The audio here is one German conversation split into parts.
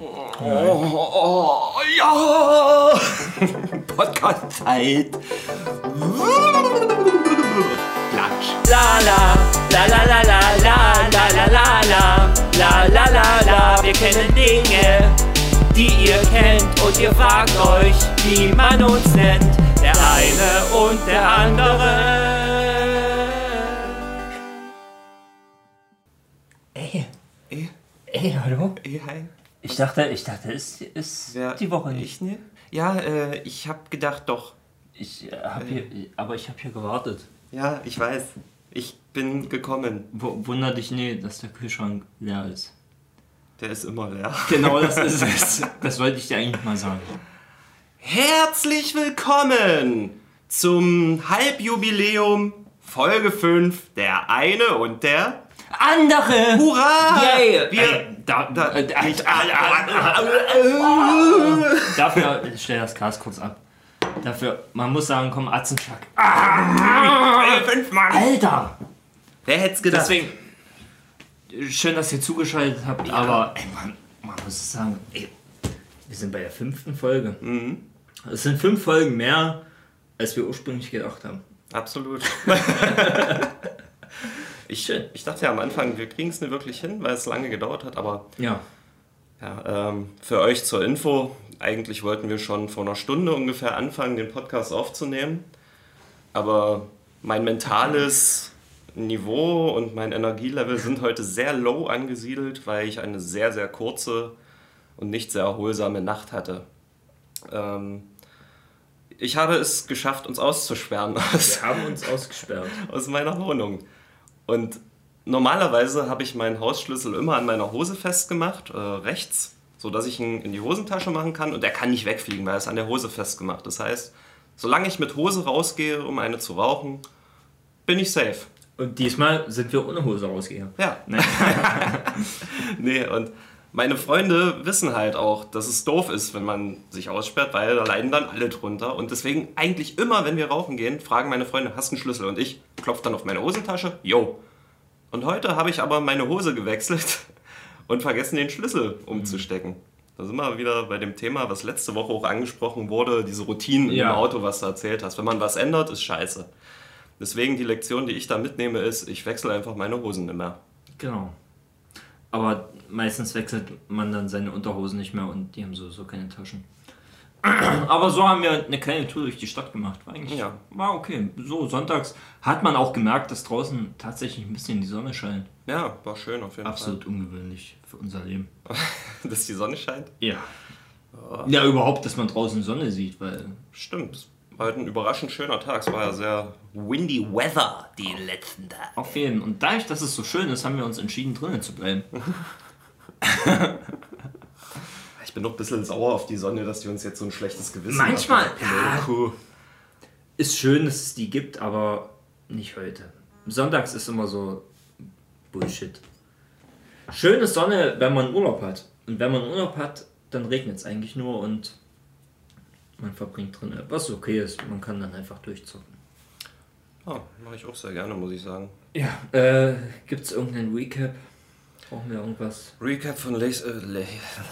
Oh, oh, ja! Podcast-Zeit. Klatsch. La la, la la la la la la la la la la la la la Wir kennen Dinge, die ihr kennt und ihr fragt euch, wie man uns nennt. Der eine und der andere. Ey, Eh, ey, hallo? eh, hi. Ich dachte, ich dachte, es ist Wer- die Woche nicht. Ich, ne? Ja, äh, ich hab gedacht, doch. Ich äh, hab hier, aber ich habe hier gewartet. Ja, ich weiß. Ich bin gekommen. W wunder dich nee, dass der Kühlschrank leer ist. Der ist immer leer. Genau, das ist es. Das wollte ich dir eigentlich mal sagen. Herzlich willkommen zum Halbjubiläum Folge 5. Der eine und der. Andere! Hurra! Yay! Wir. Äh, da, da- äh, äh, ich- Dafür, ich stell das Glas kurz ab. Dafür, man muss sagen, komm, Atzenschlag. Fünfmal. Alter! Wer hätte es gedacht? Deswegen, schön, dass ihr zugeschaltet habt, aber ey, man, man muss sagen, ey, wir sind bei der fünften Folge. Es sind fünf Folgen mehr, als wir ursprünglich gedacht haben. Absolut. ich, ich dachte ja am Anfang, wir kriegen es nicht wirklich hin, weil es lange gedauert hat, aber Ja. ja, ähm, für euch zur Info, eigentlich wollten wir schon vor einer Stunde ungefähr anfangen, den Podcast aufzunehmen, aber mein mentales Niveau und mein Energielevel sind heute sehr low angesiedelt, weil ich eine sehr, sehr kurze und nicht sehr erholsame Nacht hatte. Ähm, ich habe es geschafft, uns auszusperren aus, Wir haben uns ausgesperrt. aus meiner Wohnung. Und normalerweise habe ich meinen Hausschlüssel immer an meiner Hose festgemacht, äh, rechts, sodass ich ihn in die Hosentasche machen kann und er kann nicht wegfliegen, weil er ist an der Hose festgemacht. Das heißt, solange ich mit Hose rausgehe, um eine zu rauchen, bin ich safe. Und diesmal sind wir ohne Hose rausgegangen. Ja. nee, und meine Freunde wissen halt auch, dass es doof ist, wenn man sich aussperrt, weil da leiden dann alle drunter. Und deswegen eigentlich immer, wenn wir rauchen gehen, fragen meine Freunde, hast du einen Schlüssel? Und ich klopfe dann auf meine Hosentasche, yo. Und heute habe ich aber meine Hose gewechselt und vergessen, den Schlüssel umzustecken. Da sind wir wieder bei dem Thema, was letzte Woche auch angesprochen wurde, diese Routinen Ja. im Auto, was du erzählt hast. Wenn man was ändert, ist scheiße. Deswegen die Lektion, die ich da mitnehme, ist, ich wechsle einfach meine Hosen nicht mehr. Genau. Aber meistens wechselt man dann seine Unterhosen nicht mehr und die haben sowieso keine Taschen. Aber so haben wir eine kleine Tour durch die Stadt gemacht. War eigentlich Ja. war okay. So, sonntags hat man auch gemerkt, dass draußen tatsächlich ein bisschen die Sonne scheint. Ja, war schön auf jeden Absolut ungewöhnlich für unser Leben. Fall. Dass die Sonne scheint. Ja. Ja, überhaupt, dass man draußen Sonne sieht, weil. Stimmt. Heute ein überraschend schöner Tag. Es war ja sehr windy weather die letzten Tage. Auf jeden Und dadurch, dass es so schön ist, haben wir uns entschieden, drinnen zu bleiben. Ich bin noch ein bisschen sauer auf die Sonne, dass die uns jetzt so ein schlechtes Gewissen Manchmal, macht. ja. Kuh. Ist schön, dass es die gibt, aber nicht heute. Sonntags ist immer so Bullshit. Schöne Sonne, wenn man Urlaub hat. Und wenn man Urlaub hat, dann regnet es eigentlich nur und man verbringt drin. Was okay ist, man kann dann einfach durchzocken. Ja, mache ich auch sehr gerne, muss ich sagen. Ja, äh, gibt es irgendeinen Recap? Brauchen wir irgendwas? Recap von, Las äh, La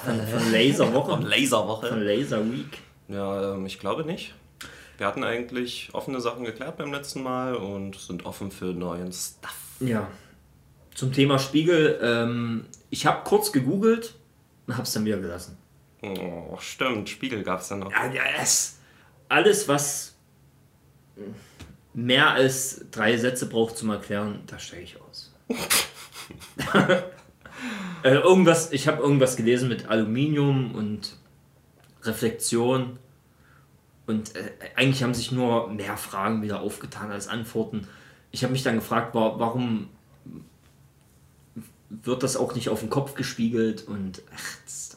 Von, von Laserwoche? von Laserwoche. Von Laser Week? Ja, ähm, ich glaube nicht. Wir hatten eigentlich offene Sachen geklärt beim letzten Mal und sind offen für neuen Stuff. Ja. Zum Thema Spiegel. Ähm, ich habe kurz gegoogelt und habe es dann wieder gelassen. Oh, stimmt, Spiegel gab es ja noch. Ja, yes. Alles, was mehr als drei Sätze braucht zum Erklären, da steige ich aus. äh, irgendwas, ich habe irgendwas gelesen mit Aluminium und Reflexion. Und äh, eigentlich haben sich nur mehr Fragen wieder aufgetan als Antworten. Ich habe mich dann gefragt, wa- warum wird das auch nicht auf den Kopf gespiegelt und ach, das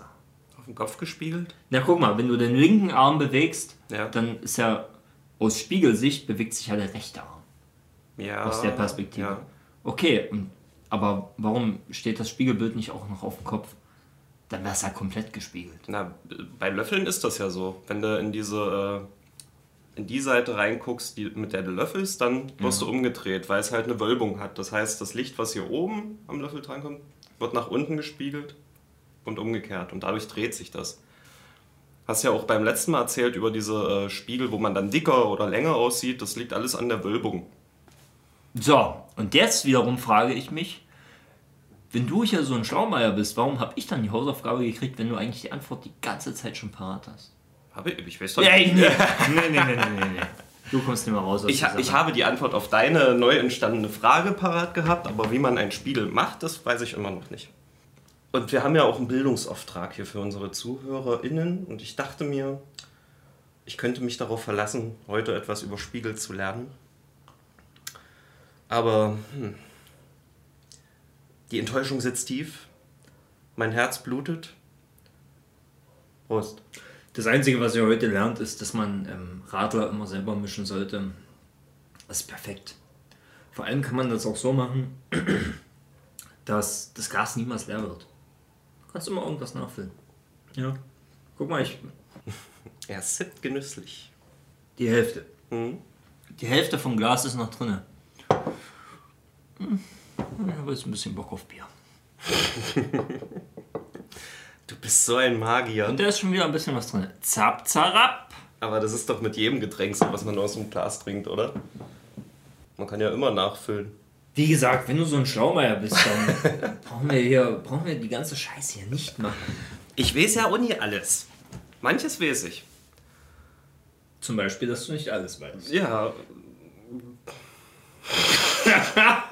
den Kopf gespiegelt? Na guck mal, wenn du den linken Arm bewegst, Ja. dann ist ja aus Spiegelsicht bewegt sich ja der rechte Arm. Ja. Aus der Perspektive. Ja. Okay, und, aber warum steht das Spiegelbild nicht auch noch auf dem Kopf? Dann wäre es ja komplett gespiegelt. Na, bei Löffeln ist das ja so. Wenn du in diese äh, in die Seite reinguckst, die, mit der du löffelst, dann wirst du umgedreht, weil es halt eine Wölbung hat. Das heißt, das Licht, was hier oben am Löffel drankommt, wird nach unten gespiegelt und umgekehrt. Und dadurch dreht sich das. Hast ja auch beim letzten Mal erzählt über diese äh, Spiegel, wo man dann dicker oder länger aussieht. Das liegt alles an der Wölbung. So, und jetzt wiederum frage ich mich, wenn du hier so ein Schlaumeier bist, warum habe ich dann die Hausaufgabe gekriegt, wenn du eigentlich die Antwort die ganze Zeit schon parat hast? Habe ich, ich weiß doch nicht. nee, nee, nee, nee, nee, nee. Du kommst nicht mehr raus aus Ich, ha- ich habe die Antwort auf deine neu entstandene Frage parat gehabt, aber wie man einen Spiegel macht, das weiß ich immer noch nicht. Und wir haben ja auch einen Bildungsauftrag hier für unsere ZuhörerInnen und ich dachte mir, ich könnte mich darauf verlassen, heute etwas über Spiegel zu lernen. Aber hm, die Enttäuschung sitzt tief, mein Herz blutet. Prost. Das Einzige, was ihr heute lernt, ist, dass man ähm, Radler immer selber mischen sollte. Das ist perfekt. Vor allem kann man das auch so machen, dass das Glas niemals leer wird. Du kannst immer irgendwas nachfüllen. Ja. Guck mal, ich. Er sippt genüsslich. Die Hälfte. Hm? Die Hälfte vom Glas ist noch drin. Hm. Ich habe jetzt ein bisschen Bock auf Bier. Du bist so ein Magier. Und da ist schon wieder ein bisschen was drin. Zap, zarab. Aber das ist doch mit jedem Getränk so, was man aus dem Glas trinkt, oder? Man kann ja immer nachfüllen. Wie gesagt, wenn du so ein Schlaumeier bist, dann brauchen wir hier, brauchen wir die ganze Scheiße hier nicht machen. Ich weiß ja auch nie alles. Manches weiß ich. Zum Beispiel, dass du nicht alles weißt. Ja,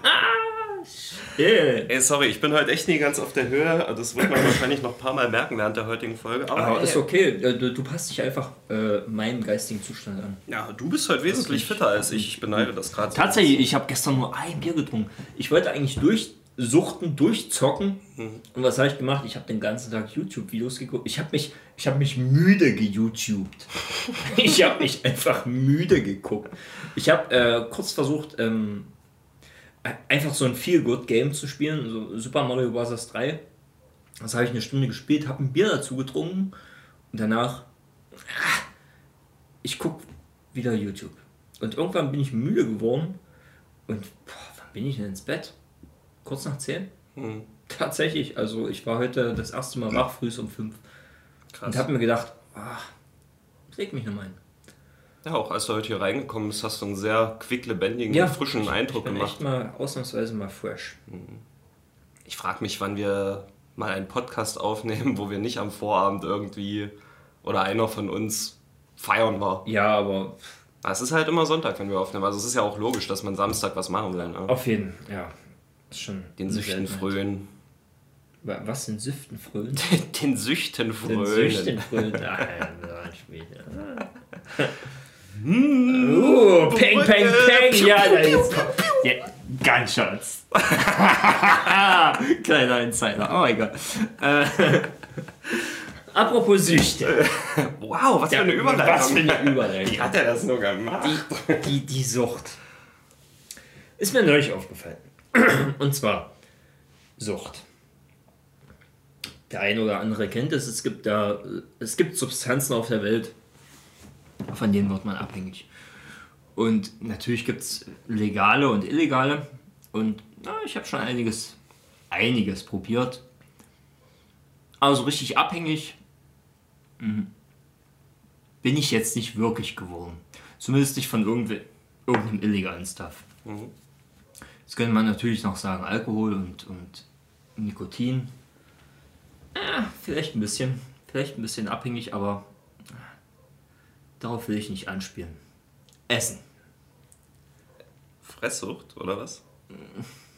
Yeah. ey, sorry, ich bin heute echt nie ganz auf der Höhe. Das wird man wahrscheinlich noch ein paar Mal merken während der heutigen Folge. Aber, Aber ist okay, äh, du, du passt dich einfach äh, meinem geistigen Zustand an. ja, du bist heute wesentlich fitter als ich. Ich beneide das gerade. so. Tatsächlich, ich habe gestern nur ein Bier getrunken. Ich wollte eigentlich durchsuchten, durchzocken. Und was habe ich gemacht? Ich habe den ganzen Tag YouTube-Videos geguckt. Ich habe mich, ich habe mich müde geYouTubed. ich habe mich einfach müde geguckt. Ich habe äh, kurz versucht, ähm, einfach so ein Feel-Good-Game zu spielen, so Super Mario Bros. 3. Das habe ich eine Stunde gespielt, habe ein Bier dazu getrunken und danach, ah, ich gucke wieder YouTube. Und irgendwann bin ich müde geworden und boah, wann bin ich denn ins Bett? Kurz nach 10? Hm, Tatsächlich, also ich war heute das erste Mal wach, früh um 5 krass. und habe mir gedacht, ah, leg mich nochmal hin. Ja, auch als du heute hier reingekommen bist, hast du einen sehr quicklebendigen, frischen ich, Eindruck ich bin gemacht. echt mal ausnahmsweise mal fresh. Ich frage mich, wann wir mal einen Podcast aufnehmen, wo wir nicht am Vorabend irgendwie oder einer von uns feiern war. Ja, aber Es ist halt immer Sonntag, wenn wir aufnehmen. Also es ist ja auch logisch, dass man Samstag was machen will. Ne? auf jeden ja. Ist schon Den Süchten frönen. Wa- Was sind Süften frönen? Den Süchten Den frönen. Süchten frönen. Nein, nein, später. Uh, peng, peng, peng. Ja, da ist ja, Gunshots. Kleiner Insider. Oh mein Gott. Äh, apropos Süchte. Wow, was für eine Überleitung. Was für eine Überleitung. Wie hat er das nur gemacht? die, die Sucht. Ist mir neulich aufgefallen. Und zwar Sucht. Der eine oder andere kennt es, es gibt da, es gibt Substanzen auf der Welt, von denen wird man abhängig. Und natürlich gibt es legale und illegale. Und na, ich habe schon einiges, einiges probiert. Aber so richtig abhängig mhm, bin ich jetzt nicht wirklich geworden. Zumindest nicht von irgendeinem illegalen Stuff. Jetzt könnte man natürlich noch sagen, Alkohol und, und Nikotin. Ah, vielleicht ein bisschen. Vielleicht ein bisschen abhängig, aber ah, darauf will ich nicht anspielen. Essen. Fresssucht, oder was?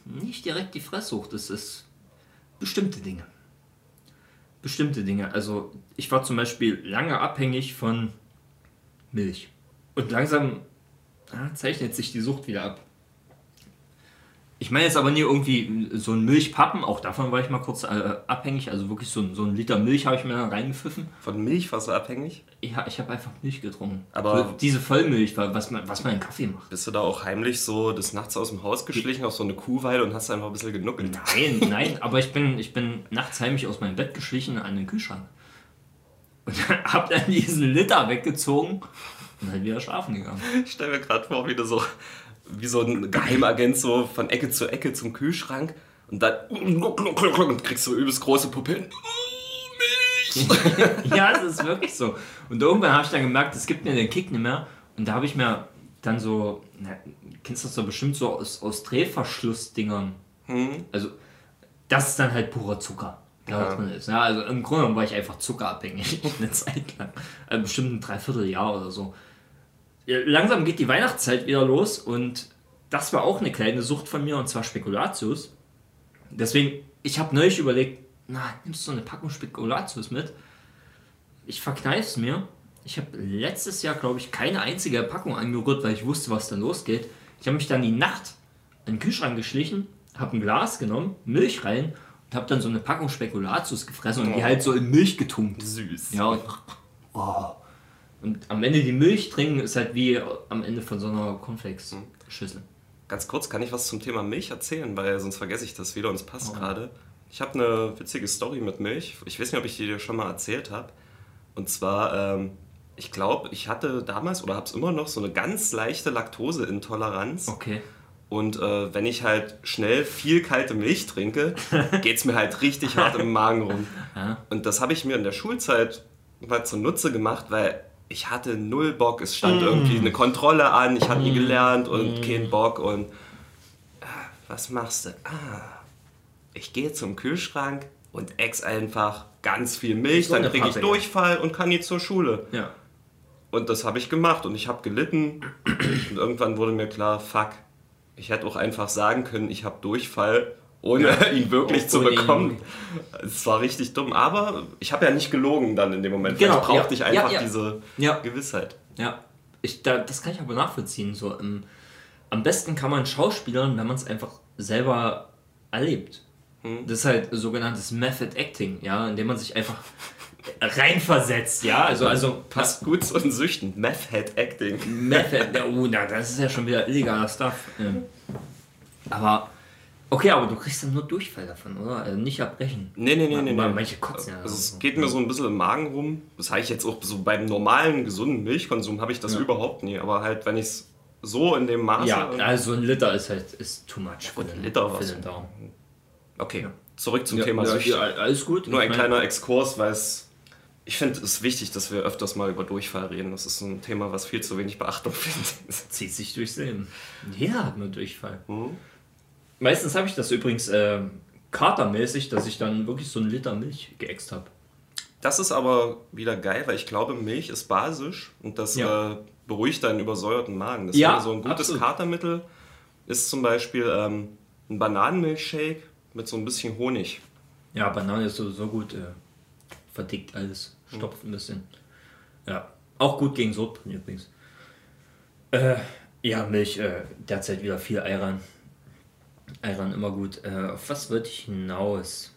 Nicht direkt die Fresssucht, es ist bestimmte Dinge. Bestimmte Dinge. Also ich war zum Beispiel lange abhängig von Milch. Und langsam ah, zeichnet sich die Sucht wieder ab. Ich meine jetzt aber nie irgendwie so ein Milchpappen, auch davon war ich mal kurz äh, abhängig. Also wirklich so, ein- so ein Liter Milch habe ich mir da reingepfiffen. Von Milchwasser abhängig? Ja, ich habe einfach Milch getrunken. Aber- so diese Vollmilch, was man, was man in Kaffee macht. Bist du da auch heimlich so des Nachts aus dem Haus geschlichen auf so eine Kuhweide und hast einfach ein bisschen genuckelt? Nein, nein, aber ich bin, ich bin nachts heimlich aus meinem Bett geschlichen an den Kühlschrank. Und hab dann diesen Liter weggezogen und halt wieder schlafen gegangen. Ich stelle mir gerade vor, wie du so, wie so ein Geheimagent so von Ecke zu Ecke zum Kühlschrank und dann und kriegst du übelst große Pupillen. ja, das ist wirklich so. Und irgendwann habe ich dann gemerkt, es gibt mir den Kick nicht mehr. Und da habe ich mir dann so, na, kennst du das doch bestimmt so aus, aus Drehverschlussdingern. Hm? Also, das ist dann halt purer Zucker. Der Ja. da drin ist. Ja, also im Grunde war ich einfach zuckerabhängig eine Zeit lang. Also bestimmt ein Dreivierteljahr oder so. Langsam geht die Weihnachtszeit wieder los und das war auch eine kleine Sucht von mir und zwar Spekulatius. Deswegen, ich habe neulich überlegt, na, nimmst du so eine Packung Spekulatius mit? Ich verkneif's mir. Ich habe letztes Jahr, glaube ich, keine einzige Packung angerührt, weil ich wusste, was da losgeht. Ich habe mich dann die Nacht in den Kühlschrank geschlichen, habe ein Glas genommen, Milch rein und habe dann so eine Packung Spekulatius gefressen und die Oh. halt so in Milch getunkt. Süß. Ja, und, oh. Und am Ende die Milch trinken ist halt wie am Ende von so einer Cornflakes-Schüssel. Ganz kurz, kann ich was zum Thema Milch erzählen, weil sonst vergesse ich das wieder und es passt Oh. gerade. Ich habe eine witzige Story mit Milch. Ich weiß nicht, ob ich die dir schon mal erzählt habe. Und zwar, ähm, ich glaube, ich hatte damals oder habe es immer noch so eine ganz leichte Laktoseintoleranz. Okay. Und äh, wenn ich halt schnell viel kalte Milch trinke, geht es mir halt richtig hart im Magen rum. Ja. Und das habe ich mir in der Schulzeit mal zunutze gemacht, weil ich hatte null Bock. Es stand irgendwie eine Kontrolle an, ich hatte nie gelernt und keinen Bock. Und ah, was machst du? Ah, ich gehe zum Kühlschrank und ex einfach ganz viel Milch, So dann kriege ich. Durchfall und kann nie zur Schule. Ja. Und das habe ich gemacht und ich habe gelitten. Und irgendwann wurde mir klar, fuck, ich hätte auch einfach sagen können, ich habe Durchfall, ohne ihn wirklich zu Ohne ihn. bekommen. Es war richtig dumm, aber ich habe ja nicht gelogen dann in dem Moment. Genau, Vielleicht brauchte ja, ich einfach ja, ja. diese Ja. Gewissheit. Ja, ich, da, das kann ich aber nachvollziehen. So, ähm, am besten kann man schauspielern, wenn man es einfach selber erlebt. Das ist halt sogenanntes Method Acting, ja, indem man sich einfach reinversetzt, ja, also, also Passt gut zu den Süchten. Meth Head Acting. Method, ja, oh, na, das ist ja schon wieder illegaler Stuff. Ähm, aber, okay, aber du kriegst dann nur Durchfall davon, oder? Also nicht erbrechen. Nee, nee, nee, nee. Aber nee. manche kotzen ja. Also es geht mir so ein bisschen im Magen rum. Das habe ich jetzt auch so beim normalen, gesunden Milchkonsum habe ich das Ja. überhaupt nie. Aber halt, wenn ich es so in dem Maße... Ja, also ein Liter ist halt ist too much für Gut, den, Liter für was. Okay, zurück zum Ja, Thema ja, Süchte. ja, alles gut. Nur Ich ein kleiner Exkurs, weil es. Ich finde es ist wichtig, dass wir öfters mal über Durchfall reden. Das ist ein Thema, was viel zu wenig Beachtung findet. zieht sich durchs Leben. Jeder hat nur Durchfall. Mhm. Meistens habe ich das übrigens äh, katermäßig, dass ich dann wirklich so einen Liter Milch geäxt habe. Das ist aber wieder geil, weil ich glaube, Milch ist basisch und das Ja. äh, beruhigt deinen übersäuerten Magen. Das Ja, so ein gutes absolut. Katermittel ist zum Beispiel ähm, ein Bananenmilchshake mit so ein bisschen Honig. Ja, Banane ist sowieso gut. Äh, verdickt alles, stopft ein bisschen. Ja, auch gut gegen Sodbrennen übrigens. Äh, ja, Milch, äh, derzeit wieder viel Eiran. Eiran immer gut. Äh, auf was wollte ich hinaus?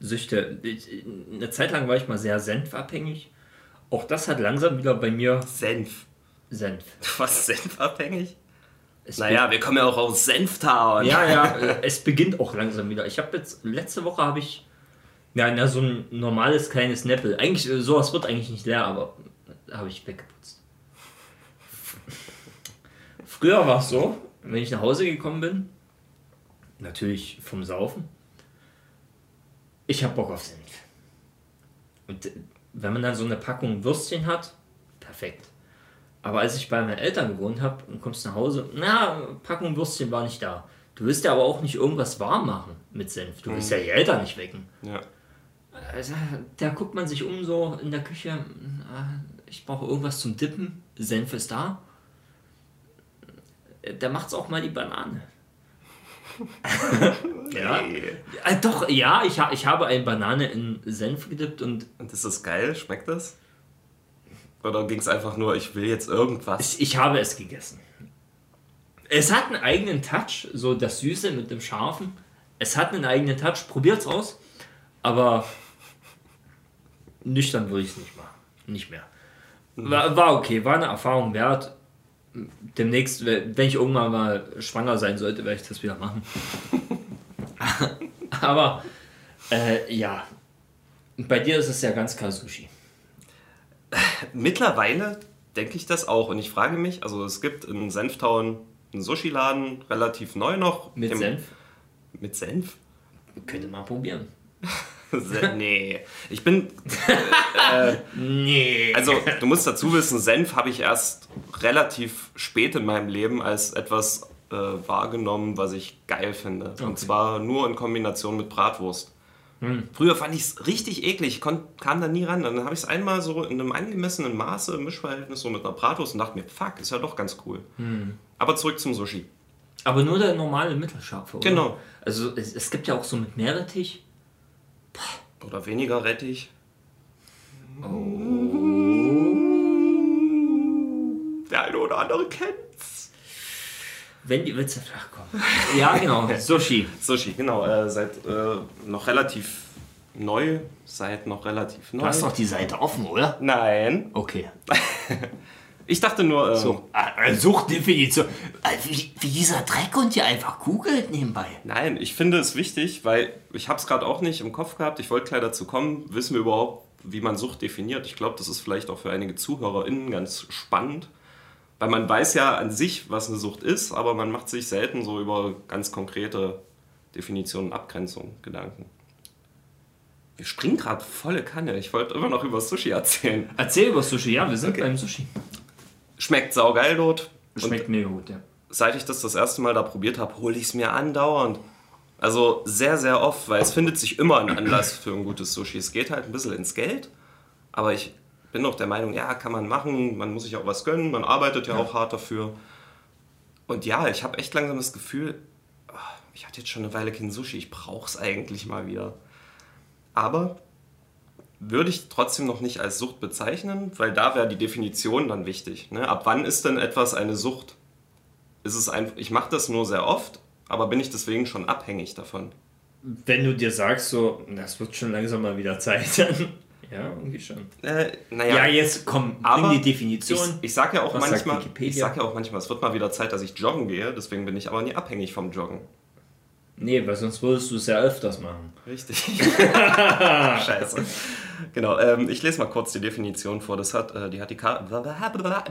Süchte. Ich, eine Zeit lang war ich mal sehr senfabhängig. Auch das hat langsam wieder bei mir Senf. Senf. Was senfabhängig? Es Naja, wir kommen ja auch aus Senftown. Ja, ja, äh, es beginnt auch langsam wieder. Ich habe jetzt, letzte Woche habe ich, ja, na, so ein normales kleines Neppel. Eigentlich, äh, sowas wird eigentlich nicht leer, aber habe ich weggeputzt. Früher war es so, wenn ich nach Hause gekommen bin, natürlich vom Saufen, ich habe Bock auf Senf. Und äh, wenn man dann so eine Packung Würstchen hat, perfekt. Aber als ich bei meinen Eltern gewohnt habe und kommst nach Hause, na, Packung Würstchen war nicht da. Du willst ja aber auch nicht irgendwas warm machen mit Senf. Du willst ja die Eltern nicht wecken. ja. Also, da guckt man sich um so in der Küche. äh, Ich brauche irgendwas zum Dippen. Senf ist da. Da macht's auch mal die Banane. ja. Äh, doch, ja, ich, ha ich habe eine Banane in Senf gedippt und Und ist das geil? Schmeckt das? Oder ging es einfach nur, ich will jetzt irgendwas? Ich, ich habe es gegessen. Es hat einen eigenen Touch, so das Süße mit dem Scharfen. Es hat einen eigenen Touch. Probiert's aus. Aber nüchtern würde ich es nicht machen. Nicht mehr. War, war okay, war eine Erfahrung wert. Demnächst, wenn ich irgendwann mal schwanger sein sollte, werde ich das wieder machen. Aber äh, ja, bei dir ist es ja ganz klar Sushi. Mittlerweile denke ich das auch. Und ich frage mich, also es gibt in Senftown einen Sushi-Laden, relativ neu noch. Mit Senf. Mit Senf? Könnte man probieren. nee. Ich bin. Äh, Nee. also, du musst dazu wissen, Senf habe ich erst relativ spät in meinem Leben als etwas äh, wahrgenommen, was ich geil finde. Und zwar nur in Kombination mit Bratwurst. Früher fand ich es richtig eklig, ich kam da nie ran. Dann habe ich es einmal so in einem angemessenen Maße im Mischverhältnis so mit einer Bratwurst und dachte mir, fuck, ist ja doch ganz cool. Aber zurück zum Sushi. Aber nur der normale Mittelscharfe, oder? Genau. Also es, es gibt ja auch so mit Meerrettich. Oder weniger Rettich. Der eine oder andere kennt's. Wenn die Witze flach kommen. Ja, genau. Sushi. Sushi, genau. Äh, seit äh, noch relativ neu. Seit noch relativ neu. Du hast doch die Seite offen, oder? Nein. Okay. Ich dachte nur, ähm, So, äh, Suchtdefinition. Äh, Wie, wie dieser Dreckhund hier einfach googelt nebenbei. nein, ich finde es wichtig, weil ich habe es gerade auch nicht im Kopf gehabt. Ich wollte gleich dazu kommen. Wissen wir überhaupt, wie man Sucht definiert? Ich glaube, das ist vielleicht auch für einige ZuhörerInnen ganz spannend. Weil man weiß ja an sich, was eine Sucht ist, aber man macht sich selten so über ganz konkrete Definitionen, Abgrenzungen Gedanken. Wir springen gerade volle Kanne. Ich wollte immer noch über Sushi erzählen. Erzähl über Sushi. Ja, wir sind beim Sushi. Schmeckt saugeil dort. Schmeckt mega gut, ja. seit ich das das erste Mal da probiert habe, hole ich es mir andauernd. Also sehr, sehr oft, weil es findet sich immer ein Anlass für ein gutes Sushi. Es geht halt ein bisschen ins Geld, aber ich bin auch der Meinung, ja, kann man machen, man muss sich auch was gönnen, man arbeitet ja, auch hart dafür. Und ja, ich habe echt langsam das Gefühl, ah, ich hatte jetzt schon eine Weile kein Sushi, ich brauche es eigentlich mal wieder. Aber würde ich trotzdem noch nicht als Sucht bezeichnen, weil da wäre die Definition dann wichtig. Ne? Ab wann ist denn etwas eine Sucht? Ist es ein, ich mache das nur sehr oft, aber bin ich deswegen schon abhängig davon? Wenn du dir sagst, so, das wird schon langsam mal wieder Zeit, dann. Ja, irgendwie schon. Äh, Ja, naja, jetzt komm, aber die Definition. ich, ich sage ja auch Was sagt manchmal, ich Wikipedia? sag ja auch manchmal, es wird mal wieder Zeit, dass ich joggen gehe, deswegen bin ich aber nie abhängig vom Joggen. nee, weil sonst würdest du es ja öfters machen. Richtig. Scheiße. Genau, ähm, ich lese mal kurz die Definition vor. Das hat, äh, die hat die Kar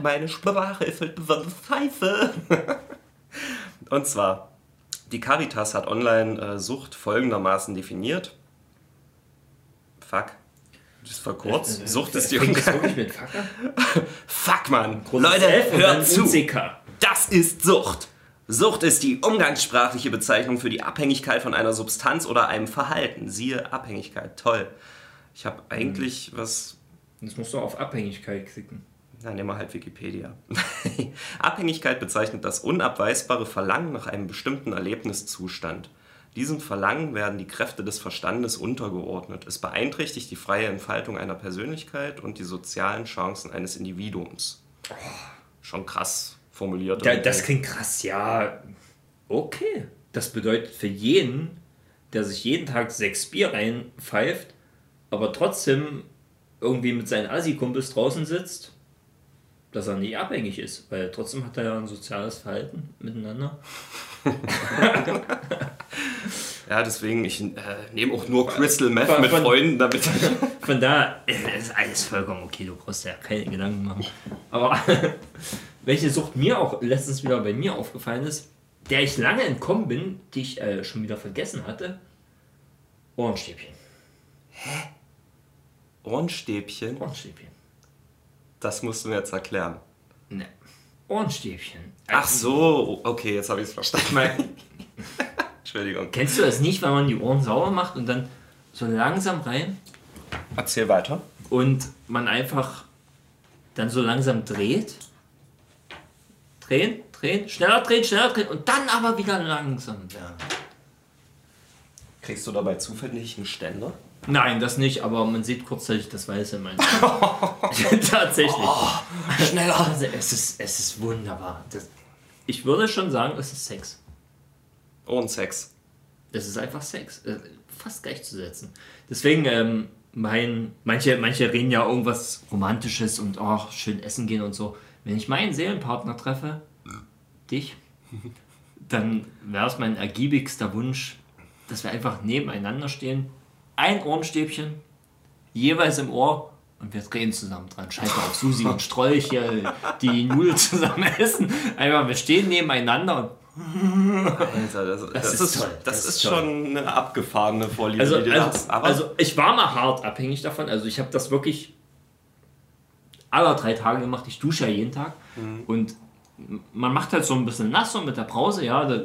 Meine Sprache ist halt scheiße. Und zwar, die Caritas hat online äh, Sucht folgendermaßen definiert. Fuck. Das war kurz. Sucht ist die Umgang. Fuck, Mann. Leute, hört zu. Das ist Sucht. Sucht ist die umgangssprachliche Bezeichnung für die Abhängigkeit von einer Substanz oder einem Verhalten. Siehe Abhängigkeit. Toll. Ich habe eigentlich was. Jetzt musst du auf Abhängigkeit klicken. Na, nehmen wir halt Wikipedia. Abhängigkeit bezeichnet das unabweisbare Verlangen nach einem bestimmten Erlebniszustand. Diesem Verlangen werden die Kräfte des Verstandes untergeordnet. Es beeinträchtigt die freie Entfaltung einer Persönlichkeit und die sozialen Chancen eines Individuums. Schon krass formuliert. Ja, das klingt krass, ja. Okay. Das bedeutet für jeden, der sich jeden Tag sechs Bier reinpfeift, aber trotzdem irgendwie mit seinen Assi-Kumpels draußen sitzt, dass er nicht abhängig ist, weil trotzdem hat er ja ein soziales Verhalten miteinander. Ja, deswegen, ich äh, nehme auch nur Crystal Meth Von- mit von- Freunden, damit Von da äh, ist alles vollkommen okay, du brauchst ja keine Gedanken machen. Aber welche Sucht mir auch letztens wieder bei mir aufgefallen ist, der ich lange entkommen bin, die ich äh, schon wieder vergessen hatte, Ohrenstäbchen. Ohrenstäbchen, Ohrenstäbchen. das musst du mir jetzt erklären. Ne. Ohrenstäbchen. Ach so, okay, jetzt habe ich es verstanden. Entschuldigung. kennst du das nicht, wenn man die Ohren sauber macht und dann so langsam rein Erzähl weiter. und man einfach dann so langsam dreht? Drehen, drehen, schneller drehen, schneller drehen und dann aber wieder langsam werden. Kriegst du dabei zufällig einen Ständer? Nein, das nicht, aber man sieht kurzzeitig das Weiße in meinen Tatsächlich. Schneller! Also es ist, es ist wunderbar. Das, ich würde schon sagen, es ist Sex. Ohrensex. Es ist einfach Sex. Äh, Fast gleichzusetzen. Deswegen, ähm, mein, manche, manche reden ja irgendwas Romantisches und oh, schön essen gehen und so. Wenn ich meinen Seelenpartner treffe, dich, dann wäre es mein ergiebigster Wunsch, dass wir einfach nebeneinander stehen. Ein Ohrenstäbchen, jeweils im Ohr und wir drehen zusammen dran. Scheiße auf Susi und Strolch hier, die Nudeln zusammen essen. Einfach, wir stehen nebeneinander Alter, das, das, Das ist, ist toll, Das, das ist toll. schon eine abgefahrene Vorliebe, Also, die du also, hast. Aber also ich war mal hart abhängig davon. Also ich habe das wirklich aller drei Tage gemacht. Ich dusche ja jeden Tag. Mhm. Und man macht halt so ein bisschen nass und mit der Brause, ja. Da,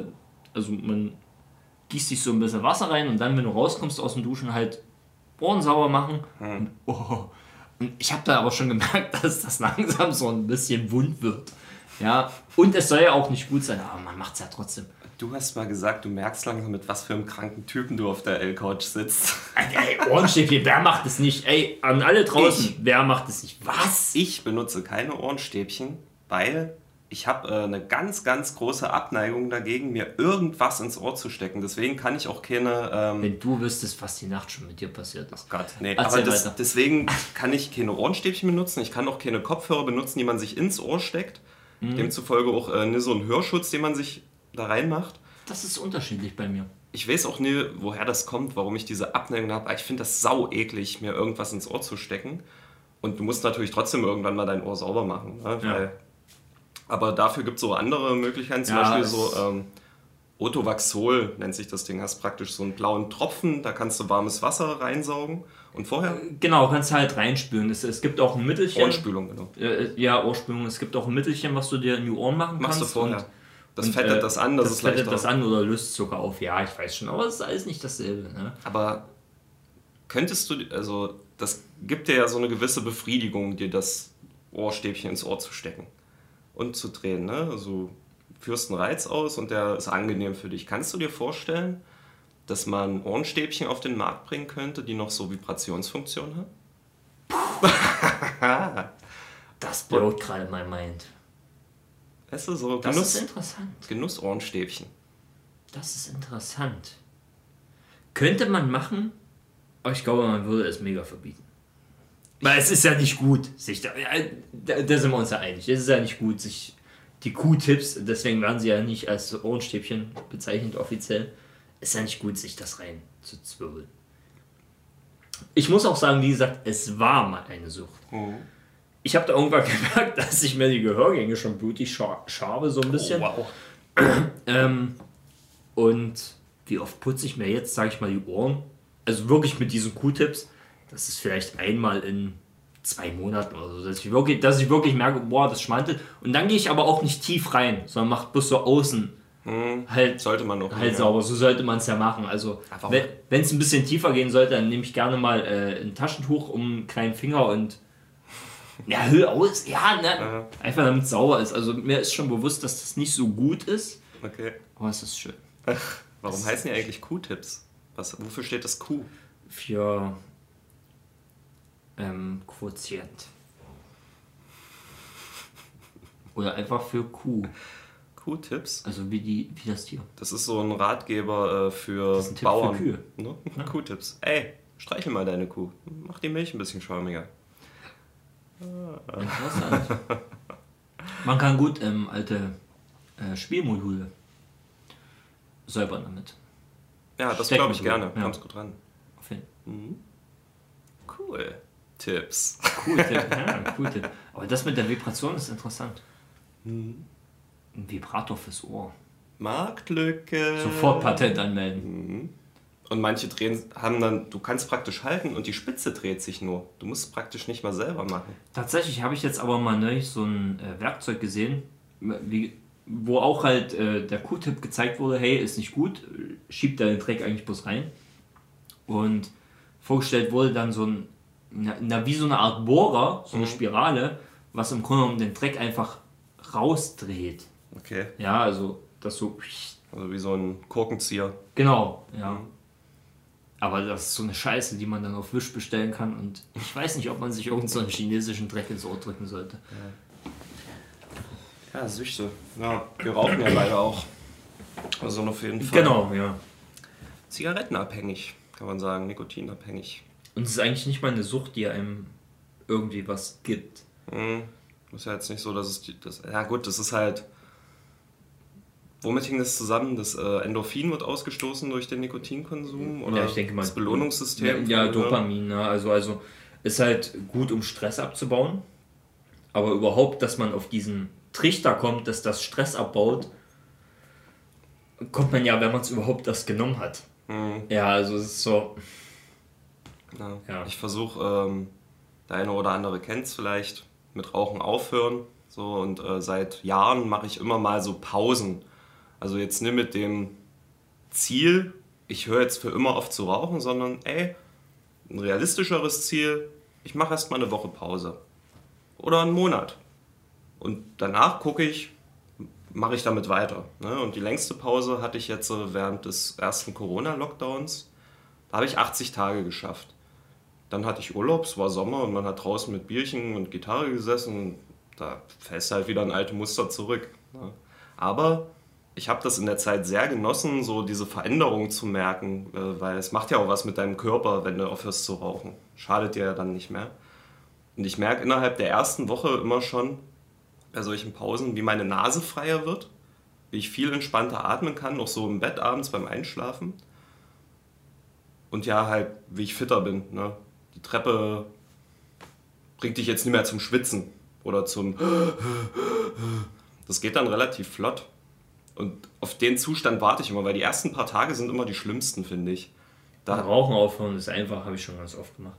also man gießt sich so ein bisschen Wasser rein und dann, wenn du rauskommst aus dem Duschen, halt Ohren sauber machen. Mhm. Und, oh, und ich habe da aber schon gemerkt, dass das langsam so ein bisschen wund wird. Ja, und es soll ja auch nicht gut sein, aber man macht es ja trotzdem. du hast mal gesagt, du merkst langsam, mit was für einem kranken Typen du auf der L-Couch sitzt. Ey, Ohrenstäbchen, wer macht es nicht? Ey, an alle draußen, Ich. wer macht es nicht? Was? Ich benutze keine Ohrenstäbchen, weil ich habe äh, eine ganz, ganz große Abneigung dagegen, mir irgendwas ins Ohr zu stecken. Deswegen kann ich auch keine... Ähm, Wenn du wüsstest, was die Nacht schon mit dir passiert ist. Gott, nee, Erzähl aber das, deswegen kann ich keine Ohrenstäbchen benutzen. Ich kann auch keine Kopfhörer benutzen, die man sich ins Ohr steckt. Mhm. Demzufolge auch äh, ne, so ein Hörschutz, den man sich da reinmacht. Das ist unterschiedlich bei mir. Ich weiß auch nie, woher das kommt, warum ich diese Abneigung habe. Ich finde das sau eklig, mir irgendwas ins Ohr zu stecken. Und du musst natürlich trotzdem irgendwann mal dein Ohr sauber machen. Ne? Ja. Weil, aber dafür gibt es so andere Möglichkeiten, zum Ja, Beispiel so ähm, Otovaxol nennt sich das Ding. Hast praktisch so einen blauen Tropfen, da kannst du warmes Wasser reinsaugen. Und vorher Genau, kannst halt reinspülen. Es, es gibt auch ein Mittelchen. Ohrenspülung, genau. Äh, ja, Ohrspülung. Es gibt auch ein Mittelchen, was du dir in die Ohren machen Machst du kannst. vorher. und- das und, fettet äh, das an, das, das ist fettet leichter. das an oder löst Zucker auf. Ja, ich weiß schon, aber es ist alles nicht dasselbe. Ne? Aber könntest du, also das gibt dir ja so eine gewisse Befriedigung, dir das Ohrstäbchen ins Ohr zu stecken und zu drehen. Ne? Also führst einen Reiz aus und der ist angenehm für dich. Kannst du dir vorstellen, dass man Ohrenstäbchen auf den Markt bringen könnte, die noch so Vibrationsfunktion haben? Das blowt gerade mein Mind. Weißt du, so Das Genuss, ist interessant. Genuss-Ohrenstäbchen. Das ist interessant. Könnte man machen, aber ich glaube, man würde es mega verbieten. Weil es ist ja nicht gut, sich da, da, da sind wir uns ja einig. Es ist ja nicht gut, sich die Q-Tips, deswegen werden sie ja nicht als Ohrenstäbchen bezeichnet offiziell, ist ja nicht gut, sich das rein zu zwirbeln. Ich muss auch sagen, wie gesagt, es war mal eine Sucht. Ich habe da irgendwann gemerkt, dass ich mir die Gehörgänge schon blutig scha schabe, so ein bisschen. wow. Ähm, und wie oft putze ich mir jetzt, sage ich mal, die Ohren? Also wirklich mit diesen Q-Tips. Das ist vielleicht einmal in zwei Monaten oder so, dass ich wirklich, dass ich wirklich merke, boah, das schmantelt. Und dann gehe ich aber auch nicht tief rein, sondern mache bloß so außen halt, Sollte man noch. halt ja. sauber. So sollte man es ja machen. Also Aber wenn es ein bisschen tiefer gehen sollte, dann nehme ich gerne mal äh, ein Taschentuch um einen kleinen Finger und ja, hör aus. Ja, ne? Einfach damit es sauber ist. Also mir ist schon bewusst, dass das nicht so gut ist, Okay. aber es ist schön. Warum heißen die eigentlich Q-Tips? Was, wofür steht das Q? für ähm, Quotient. Oder einfach für Q. Q-Tips? Also wie, die, wie das Tier. Das ist so ein Ratgeber äh, für ist ein Tipp Bauern. für Kühe. Ne? Q-Tipps. Ey, streichel mal deine Kuh. Mach die Milch ein bisschen schäumiger. Interessant. Man kann gut ähm, alte äh, Spielmodule säubern damit. Ja, das glaube ich gerne. ja. Kommst gut ran. Auf jeden Cool. Tipps. Cool Tipp. ja, cool Tipp. Aber das mit der Vibration ist interessant. Mhm. Ein Vibrator fürs Ohr. Marktlücke. Sofort Patent anmelden. Und manche drehen, haben dann, du kannst praktisch halten und die Spitze dreht sich nur. Du musst es praktisch nicht mal selber machen. Tatsächlich habe ich jetzt aber mal neulich so ein äh, Werkzeug gesehen, wie, wo auch halt äh, der Q-Tip gezeigt wurde, hey, ist nicht gut, schiebt da den Dreck eigentlich bloß rein. Und vorgestellt wurde dann so ein, na, na, wie so eine Art Bohrer, so eine Spirale, was im Grunde genommen den Dreck einfach rausdreht. Okay. Ja, also das so, Also wie so ein Korkenzieher. genau, ja. Aber das ist so eine Scheiße, die man dann auf Wisch bestellen kann und ich weiß nicht, ob man sich irgendeinen so einen chinesischen Dreck ins Ohr drücken sollte. Ja, Süchte. Ja, wir rauchen ja leider auch. Also auf jeden Fall. Genau, ja. Zigarettenabhängig, kann man sagen. Nikotinabhängig. Und es ist eigentlich nicht mal eine Sucht, die einem irgendwie was gibt. Hm. Ist ja jetzt nicht so, dass es. Die, das, ja, gut, das ist halt. Womit hing das zusammen? Das äh, Endorphin wird ausgestoßen durch den Nikotinkonsum? Oder ja, ich denke mal. das Belohnungssystem? Ja, ja Dopamin, ne? also, also ist halt gut, um Stress abzubauen. Aber überhaupt, dass man auf diesen Trichter kommt, dass das Stress abbaut, kommt man ja, wenn man es überhaupt das genommen hat. Mhm. Ja, also es ist so. Ja. Ja. Ich versuche, ähm, der eine oder andere kennt es vielleicht, mit Rauchen aufhören. So, und äh, seit Jahren mache ich immer mal so Pausen. Also jetzt nicht mit dem Ziel, ich höre jetzt für immer auf zu rauchen, sondern ey, ein realistischeres Ziel, ich mache erst mal eine Woche Pause. Oder einen Monat. Und danach gucke ich, mache ich damit weiter. Ne? Und die längste Pause hatte ich jetzt äh, während des ersten Corona-Lockdowns. Da habe ich 80 Tage geschafft. Dann hatte ich Urlaub, es war Sommer und man hat draußen mit Bierchen und Gitarre gesessen. Und da fällst du halt wieder in alte Muster zurück. Ne? Aber ich habe das in der Zeit sehr genossen, so diese Veränderung zu merken, äh, weil es macht ja auch was mit deinem Körper, wenn du aufhörst zu rauchen. Schadet dir ja dann nicht mehr. Und ich merke innerhalb der ersten Woche immer schon bei solchen Pausen, wie meine Nase freier wird, wie ich viel entspannter atmen kann, auch so im Bett abends beim Einschlafen. Und ja, halt, wie ich fitter bin. Ne? Die Treppe bringt dich jetzt nicht mehr zum Schwitzen oder zum. Das geht dann relativ flott. Und auf den Zustand warte ich immer, weil die ersten paar Tage sind immer die schlimmsten, finde ich. Da, Rauchen aufhören ist einfach, habe ich schon ganz oft gemacht.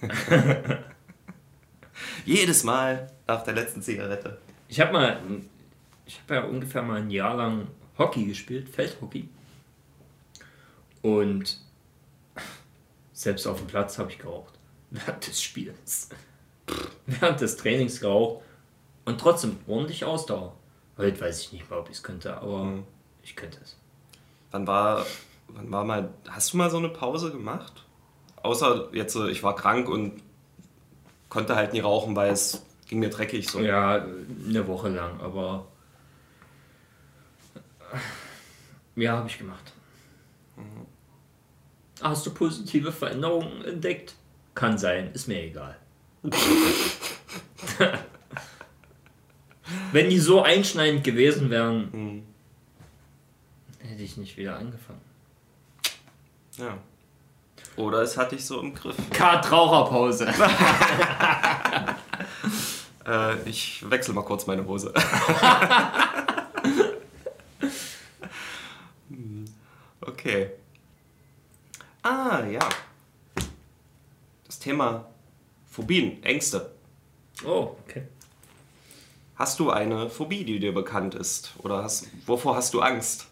jedes Mal nach der letzten Zigarette. Ich habe mal, ich habe ja ungefähr mal ein Jahr lang Hockey gespielt, Feldhockey. Und selbst auf dem Platz habe ich geraucht. Während des Spiels. Während des Trainings geraucht. Und trotzdem ordentlich Ausdauer. Heute weiß ich nicht mal, ob ich es könnte, aber Mhm. ich könnte es. Wann war, wann war mal, hast du mal so eine Pause gemacht? Außer jetzt, äh, ich war krank und konnte halt nie rauchen, weil es ging mir dreckig so. Ja, eine Woche lang, aber. Ja, habe ich gemacht. Hast du positive Veränderungen entdeckt? Kann sein, ist mir egal. Wenn die so einschneidend gewesen wären, Hm, hätte ich nicht wieder angefangen. ja. Oder es hatte ich so im Griff. Kat Raucherpause. Äh, ich wechsle mal kurz meine Hose. Hm, okay. Ah, ja. Das Thema Phobien, Ängste. Oh, okay. Hast du eine Phobie, die dir bekannt ist? Oder hast, wovor hast du Angst?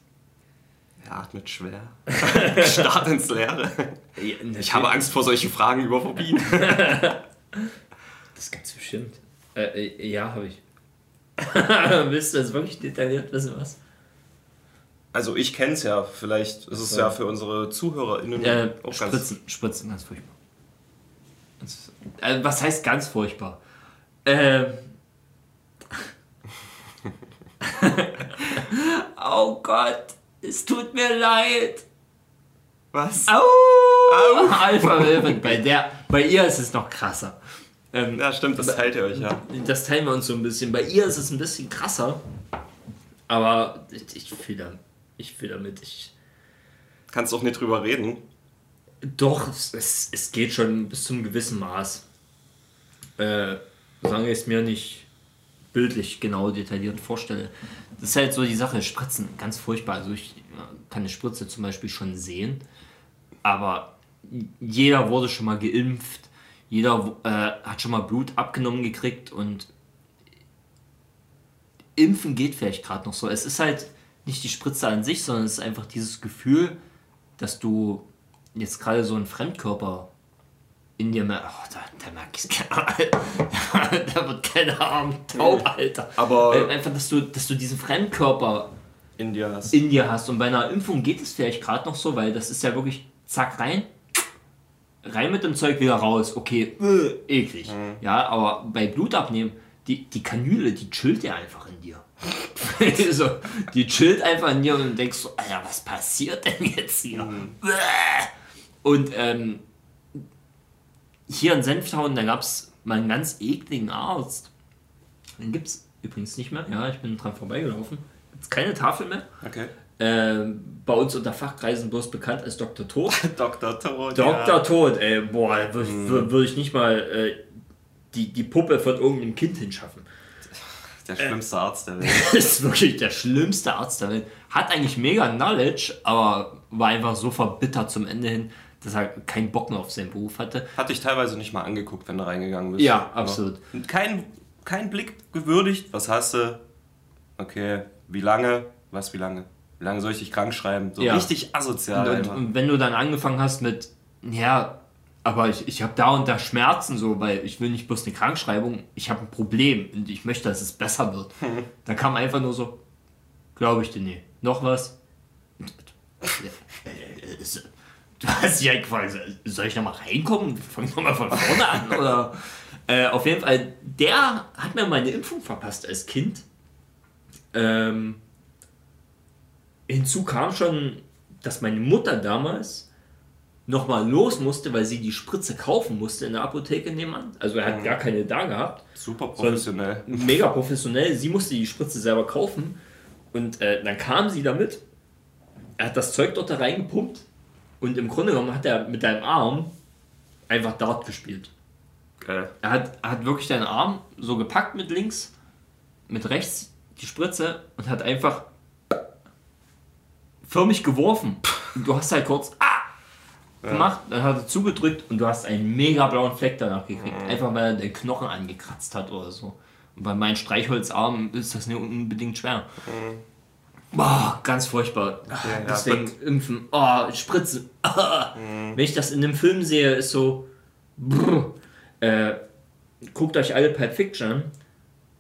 Er atmet schwer. Start ins Leere. Ich habe Angst vor solchen Fragen über Phobien. Das ganz bestimmt. Äh, äh, ja, habe ich. Willst du jetzt wirklich detailliert wissen, was? Also ich kenne es ja, vielleicht ist es So. ja für unsere ZuhörerInnen Äh, auch ganz... Spritzen, Spritzen, ganz furchtbar. Äh, was heißt ganz furchtbar? Ähm. oh Gott, es tut mir leid. Was? Au! Au! Alpha Wilven, bei der, bei ihr ist es noch krasser. Ähm, Ja, stimmt, das teilt ihr euch, ja. Das teilen wir uns so ein bisschen. Bei ihr ist es ein bisschen krasser. Aber ich, ich fühle ich fühl damit. Ich, Kannst auch nicht drüber reden. Doch, es, es, geht schon bis zum gewissen Maß. Äh, solange ich es mir nicht bildlich genau detailliert vorstelle. Das ist halt so die Sache, Spritzen, ganz furchtbar. Also ich kann eine Spritze zum Beispiel schon sehen, aber jeder wurde schon mal geimpft, jeder äh, hat schon mal Blut abgenommen gekriegt und Impfen geht vielleicht gerade noch so. Es ist halt nicht die Spritze an sich, sondern es ist einfach dieses Gefühl, dass du jetzt gerade so einen Fremdkörper in dir merkst. Oh, da, da merke ich es da wird keine Arm taub, Alter. Aber- Weil einfach, dass du, dass du diesen Fremdkörper In dir hast. in dir hast. Und bei einer Impfung geht es vielleicht gerade noch so, weil das ist ja wirklich zack rein, rein mit dem Zeug wieder raus. Okay, äh, eklig. Ja, aber bei Blutabnehmen, die, die Kanüle, die chillt ja einfach in dir. so, die chillt einfach in dir und du denkst so, Alter, was passiert denn jetzt hier? Bäh. Und ähm, hier in Senftown, da gab es mal einen ganz ekligen Arzt. Den gibt es übrigens nicht mehr. Ja, ich bin dran vorbeigelaufen. Gibt keine Tafel mehr. Okay. Ähm, bei uns unter Fachkreisen bloß bekannt als Dr. Tod. Dr. Tod. Dr. Ja. Tod, ey, boah, würde würd ich nicht mal äh, die, die Puppe von irgendeinem Kind hinschaffen. Der schlimmste Arzt der Welt. Ist wirklich der schlimmste Arzt der Welt. Hat eigentlich mega Knowledge, aber war einfach so verbittert zum Ende hin, dass er keinen Bock mehr auf seinen Beruf hatte. Hat dich teilweise nicht mal angeguckt, wenn du reingegangen bist. Ja, absolut. Und kein, kein Blick gewürdigt. Was hast du? Okay, wie lange? Was, wie lange? Wie lange soll ich dich krank schreiben? So Ja. richtig asozial. Und, und wenn du dann angefangen hast mit, ja, aber ich, ich habe da und da Schmerzen so, weil ich will nicht bloß eine Krankschreibung, ich habe ein Problem und ich möchte, dass es besser wird. Dann kam einfach nur so, glaube ich dir nie. Noch was? Du hast dich gefragt, soll ich da mal reinkommen? Fangen wir mal von vorne an? Oder? Äh, auf jeden Fall, der hat mir meine Impfung verpasst als Kind. Ähm, hinzu kam schon, dass meine Mutter damals nochmal los musste, weil sie die Spritze kaufen musste in der Apotheke nebenan. Also er hat gar keine da gehabt. Super professionell. Mega professionell. Sie musste die Spritze selber kaufen. Und äh, dann kam sie damit. Er hat das Zeug dort da reingepumpt. Und im Grunde genommen hat er mit deinem Arm einfach Dart gespielt. Geil. Er hat, er hat wirklich deinen Arm so gepackt mit links, mit rechts die Spritze und hat einfach förmlich geworfen. Und du hast halt kurz ah! gemacht, dann hat er zugedrückt und du hast einen mega blauen Fleck danach gekriegt. Einfach weil er den Knochen angekratzt hat oder so. Und bei meinen Streichholzarmen ist das nicht unbedingt schwer. Boah, ganz furchtbar. ja, Deswegen but- impfen, oh, Spritzen. Wenn ich das in einem Film sehe, ist so. Brr. Äh, guckt euch alle Pulp Fiction an.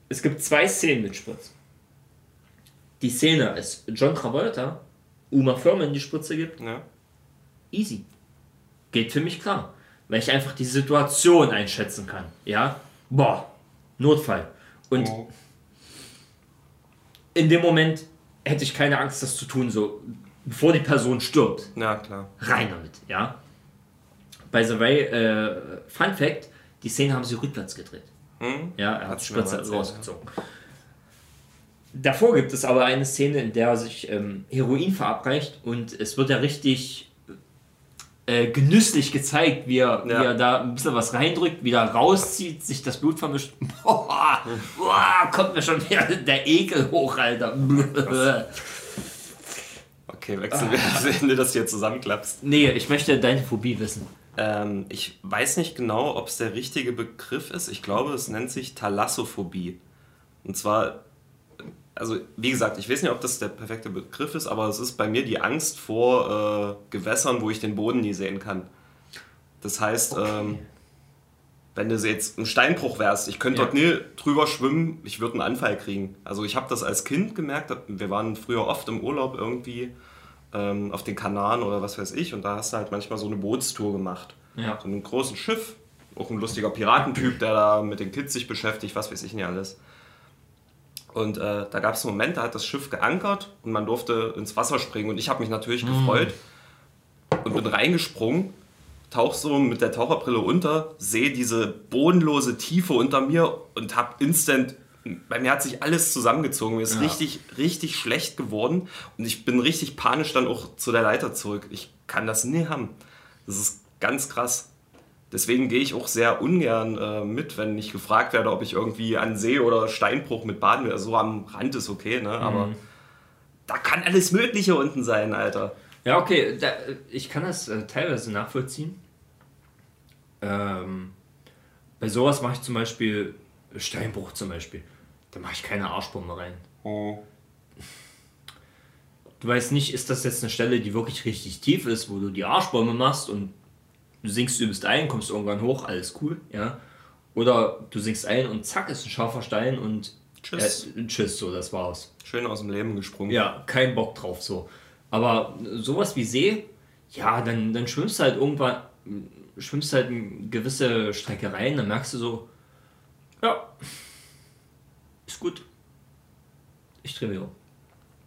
Es gibt zwei Szenen mit Spritzen. Die Szene, als John Travolta Uma Thurman die Spritze gibt, Ja. easy. Geht für mich klar. Weil ich einfach die Situation einschätzen kann. Ja? Boah, Notfall. Und Oh. in dem Moment hätte ich keine Angst, das zu tun, so bevor die Person stirbt. ja, klar. Rein damit, ja? By the way, äh, Fun Fact: die Szene haben sie rückwärts gedreht. Hm? Ja, er hat die Spritze erzählt, rausgezogen. Davor gibt es aber eine Szene, in der er sich ähm, Heroin verabreicht und es wird ja richtig äh, genüsslich gezeigt, wie er, Ja. wie er da ein bisschen was reindrückt, wieder rauszieht, sich das Blut vermischt. Boah, boah, kommt mir schon wieder der Ekel hoch, Alter. Okay, wechseln wir, wenn du das hier zusammenklappst. nee, ich möchte deine Phobie wissen. Ähm, ich weiß nicht genau, ob es der richtige Begriff ist. Ich glaube, es nennt sich Thalassophobie. Und zwar, also wie gesagt, ich weiß nicht, ob das der perfekte Begriff ist, aber es ist bei mir die Angst vor äh, Gewässern, wo ich den Boden nie sehen kann. Das heißt, ähm, wenn du jetzt ein Steinbruch wärst, ich könnte Ja. dort nie drüber schwimmen, ich würde einen Anfall kriegen. Also ich habe das als Kind gemerkt, wir waren früher oft im Urlaub irgendwie ähm, auf den Kanaren oder was weiß ich und da hast du halt manchmal so eine Bootstour gemacht. Ja. So einem großen Schiff, auch ein lustiger Piratentyp, der da mit den Kids sich beschäftigt, was weiß ich nicht alles. Und äh, da gab es einen Moment, da hat das Schiff geankert und man durfte ins Wasser springen und ich habe mich natürlich gefreut und bin reingesprungen, tauch so mit der Taucherbrille unter, sehe diese bodenlose Tiefe unter mir und habe instant, bei mir hat sich alles zusammengezogen, mir ist Ja. richtig, richtig schlecht geworden und ich bin richtig panisch dann auch zu der Leiter zurück. Ich kann das nie haben. Das ist ganz krass. Deswegen gehe ich auch sehr ungern äh, mit, wenn ich gefragt werde, ob ich irgendwie an See oder Steinbruch mit baden will. Also so am Rand ist okay, ne? aber da kann alles Mögliche unten sein, Alter. Ja, okay, da, ich kann das äh, teilweise nachvollziehen. Ähm, bei sowas mache ich zum Beispiel Steinbruch zum Beispiel. Da mache ich keine Arschbombe rein. Du weißt nicht, ist das jetzt eine Stelle, die wirklich richtig tief ist, wo du die Arschbombe machst und du sinkst übelst ein, kommst irgendwann hoch, alles cool, ja. Oder du sinkst ein und zack, ist ein scharfer Stein und Tschüss. Äh, tschüss, so, das war's. Schön aus dem Leben gesprungen. Ja, kein Bock drauf so. Aber sowas wie See, ja, dann, dann schwimmst du halt irgendwann, schwimmst halt eine gewisse Strecke rein, dann merkst du so, ja, ist gut. Ich drehe mich um.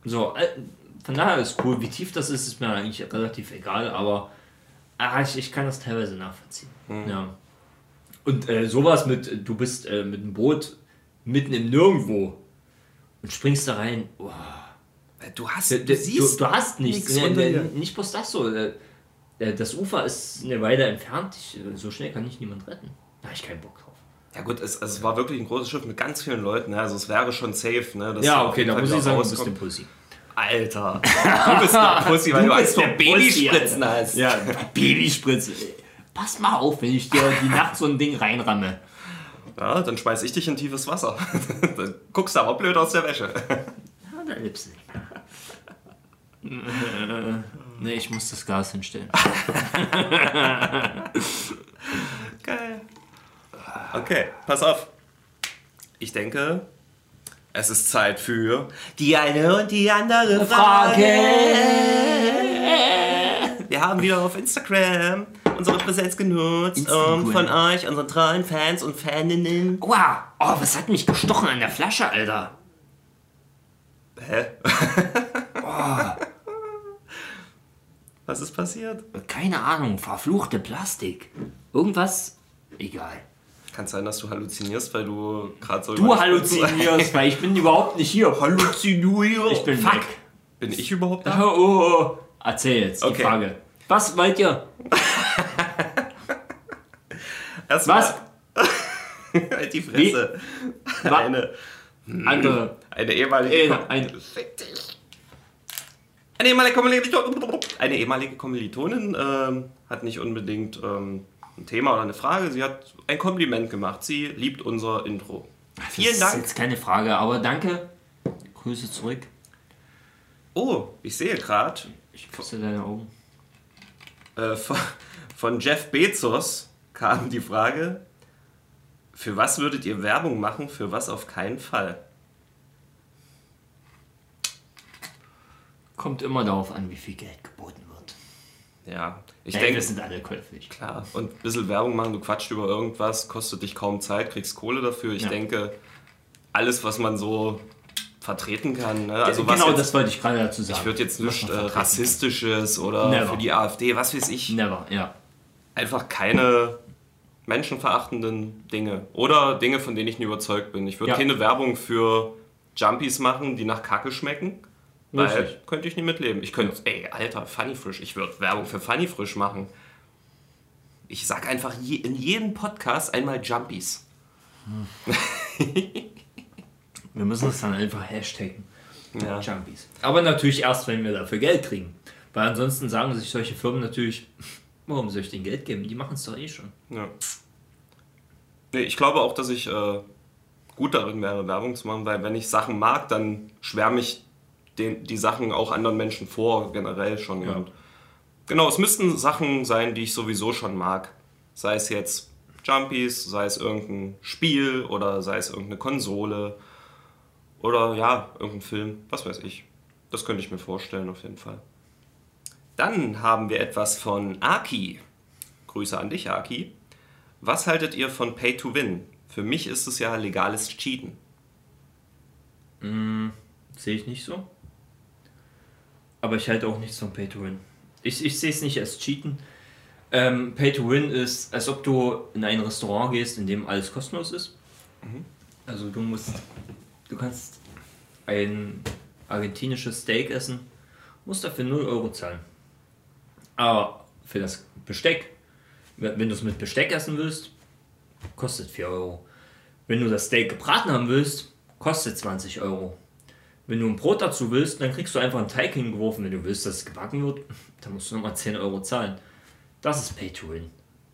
So, äh, von daher ist cool. Wie tief das ist, ist mir eigentlich relativ egal, aber ah, ich, ich kann das teilweise nachvollziehen. Ja. Und äh, sowas mit, du bist äh, mit dem Boot mitten im Nirgendwo und springst da rein. Oh, Du hast, du, du, du hast nichts. nichts nee, dir. nicht bloß das so. äh, äh, Das Ufer ist eine Weile entfernt. Ich, so schnell kann ich niemand retten. Da habe ich keinen Bock drauf. Ja gut, es, es war wirklich ein großes Schiff mit ganz vielen Leuten. Ne? Also es wäre schon safe. Ne? dass Ja, okay, da muss ich sagen, du bist rauskommt. Alter, du bist eine Pussy, weil du, Du bist der Babyspritzen hast. Ja, Babyspritze. Pass mal auf, wenn ich dir die Nacht so ein Ding reinramme. Ja, dann schmeiß ich dich in tiefes Wasser. dann guckst du aber blöd aus der Wäsche. Ja, da lebst du nicht. Nee, ich muss das Gas hinstellen. Geil. Okay, pass auf. Ich denke, es ist Zeit für die eine und die andere Frage. Wir haben wieder auf Instagram unsere Präsenz genutzt, Instagram. um von euch, unseren treuen Fans und Faninnen. Wow, oh, was hat mich gestochen an der Flasche, Alter? Hä? Was ist passiert? Keine Ahnung, verfluchte Plastik. Irgendwas? Egal. Kann sein, dass du halluzinierst, weil du gerade so. Du halluzinierst, weil ich bin überhaupt nicht hier. Halluzinierst. Ich bin Fuck. weg. Bin ich überhaupt da? Oh, oh, oh. Erzähl jetzt die Okay. Frage. Was wollt ihr? Erstmal- Was? halt die Fresse. Wa- Eine, Andere. eine ehemalige. Äh, Kom- ein, Eine ehemalige Kommilitonin, eine ehemalige Kommilitonin ähm, hat nicht unbedingt ähm, ein Thema oder eine Frage. Sie hat ein Kompliment gemacht. Sie liebt unser Intro. Vielen das ist Dank. jetzt keine Frage, aber danke. Grüße zurück. Oh, ich sehe gerade Ich küsse deine Augen. äh, von, von Jeff Bezos kam die Frage: Für was würdet ihr Werbung machen? Für was auf keinen Fall? Kommt immer darauf an, wie viel Geld geboten wird. Ja, ich Ich denke. wir sind alle käuflich. Klar, und ein bisschen Werbung machen, du quatscht über irgendwas, kostet dich kaum Zeit, kriegst Kohle dafür. Ich Ja. denke, alles, was man so vertreten kann, ne? also was genau jetzt, das wollte ich gerade dazu sagen. ich würde jetzt nicht man äh, rassistisches oder Never. für die AfD, was weiß ich, kann. Never, ja. einfach keine menschenverachtenden Dinge oder Dinge, von denen ich nie überzeugt bin. Ich würde Ja. keine Werbung für Jumpies machen, die nach Kacke schmecken. Weil könnte ich nie mitleben. Ich könnte, ey, Alter, Funny Frisch, ich würde Werbung für Funny Frisch machen. Ich sag einfach je, in jedem Podcast einmal Jumpies. Wir müssen es dann einfach hashtaggen. Ja. Jumpies. Aber natürlich erst, wenn wir dafür Geld kriegen. Weil ansonsten sagen sich solche Firmen natürlich, warum soll ich denen Geld geben? Die machen es doch eh schon. ja. Nee, ich glaube auch, dass ich äh, gut darin wäre, Werbung zu machen, weil wenn ich Sachen mag, dann schwärme ich den, die Sachen auch anderen Menschen vor, generell schon. Ja. Und genau, es müssten Sachen sein, die ich sowieso schon mag. Sei es jetzt Jumpies, sei es irgendein Spiel oder sei es irgendeine Konsole oder ja, irgendein Film, was weiß ich. Das könnte ich mir vorstellen, auf jeden Fall. Dann haben wir etwas von Aki. Grüße an dich, Aki. Was haltet ihr von Pay to Win? Für mich ist es ja legales Cheaten. Sehe ich nicht so. Aber ich halte auch nichts von Pay to Win. Ich, ich sehe es nicht als Cheaten. Ähm, Pay to Win ist, als ob du in ein Restaurant gehst, in dem alles kostenlos ist. Also du musst, du kannst ein argentinisches Steak essen, musst dafür 0 Euro zahlen. Aber für das Besteck, wenn wenn du es mit Besteck essen willst, kostet 4 Euro. Wenn du das Steak gebraten haben willst, kostet 20 Euro. Wenn du ein Brot dazu willst, dann kriegst du einfach einen Teig hingeworfen. Wenn du willst, dass es gebacken wird, dann musst du nochmal 10 Euro zahlen. Das ist Pay to Win.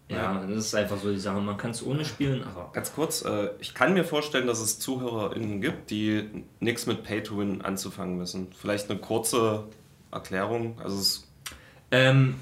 Ja, das ist einfach so die Sache. Man kann es ohne spielen, aber Ganz kurz, äh, ich kann mir vorstellen, dass es ZuhörerInnen gibt, die nichts mit Pay to Win anzufangen wissen. Vielleicht eine kurze Erklärung. Also es, Ähm,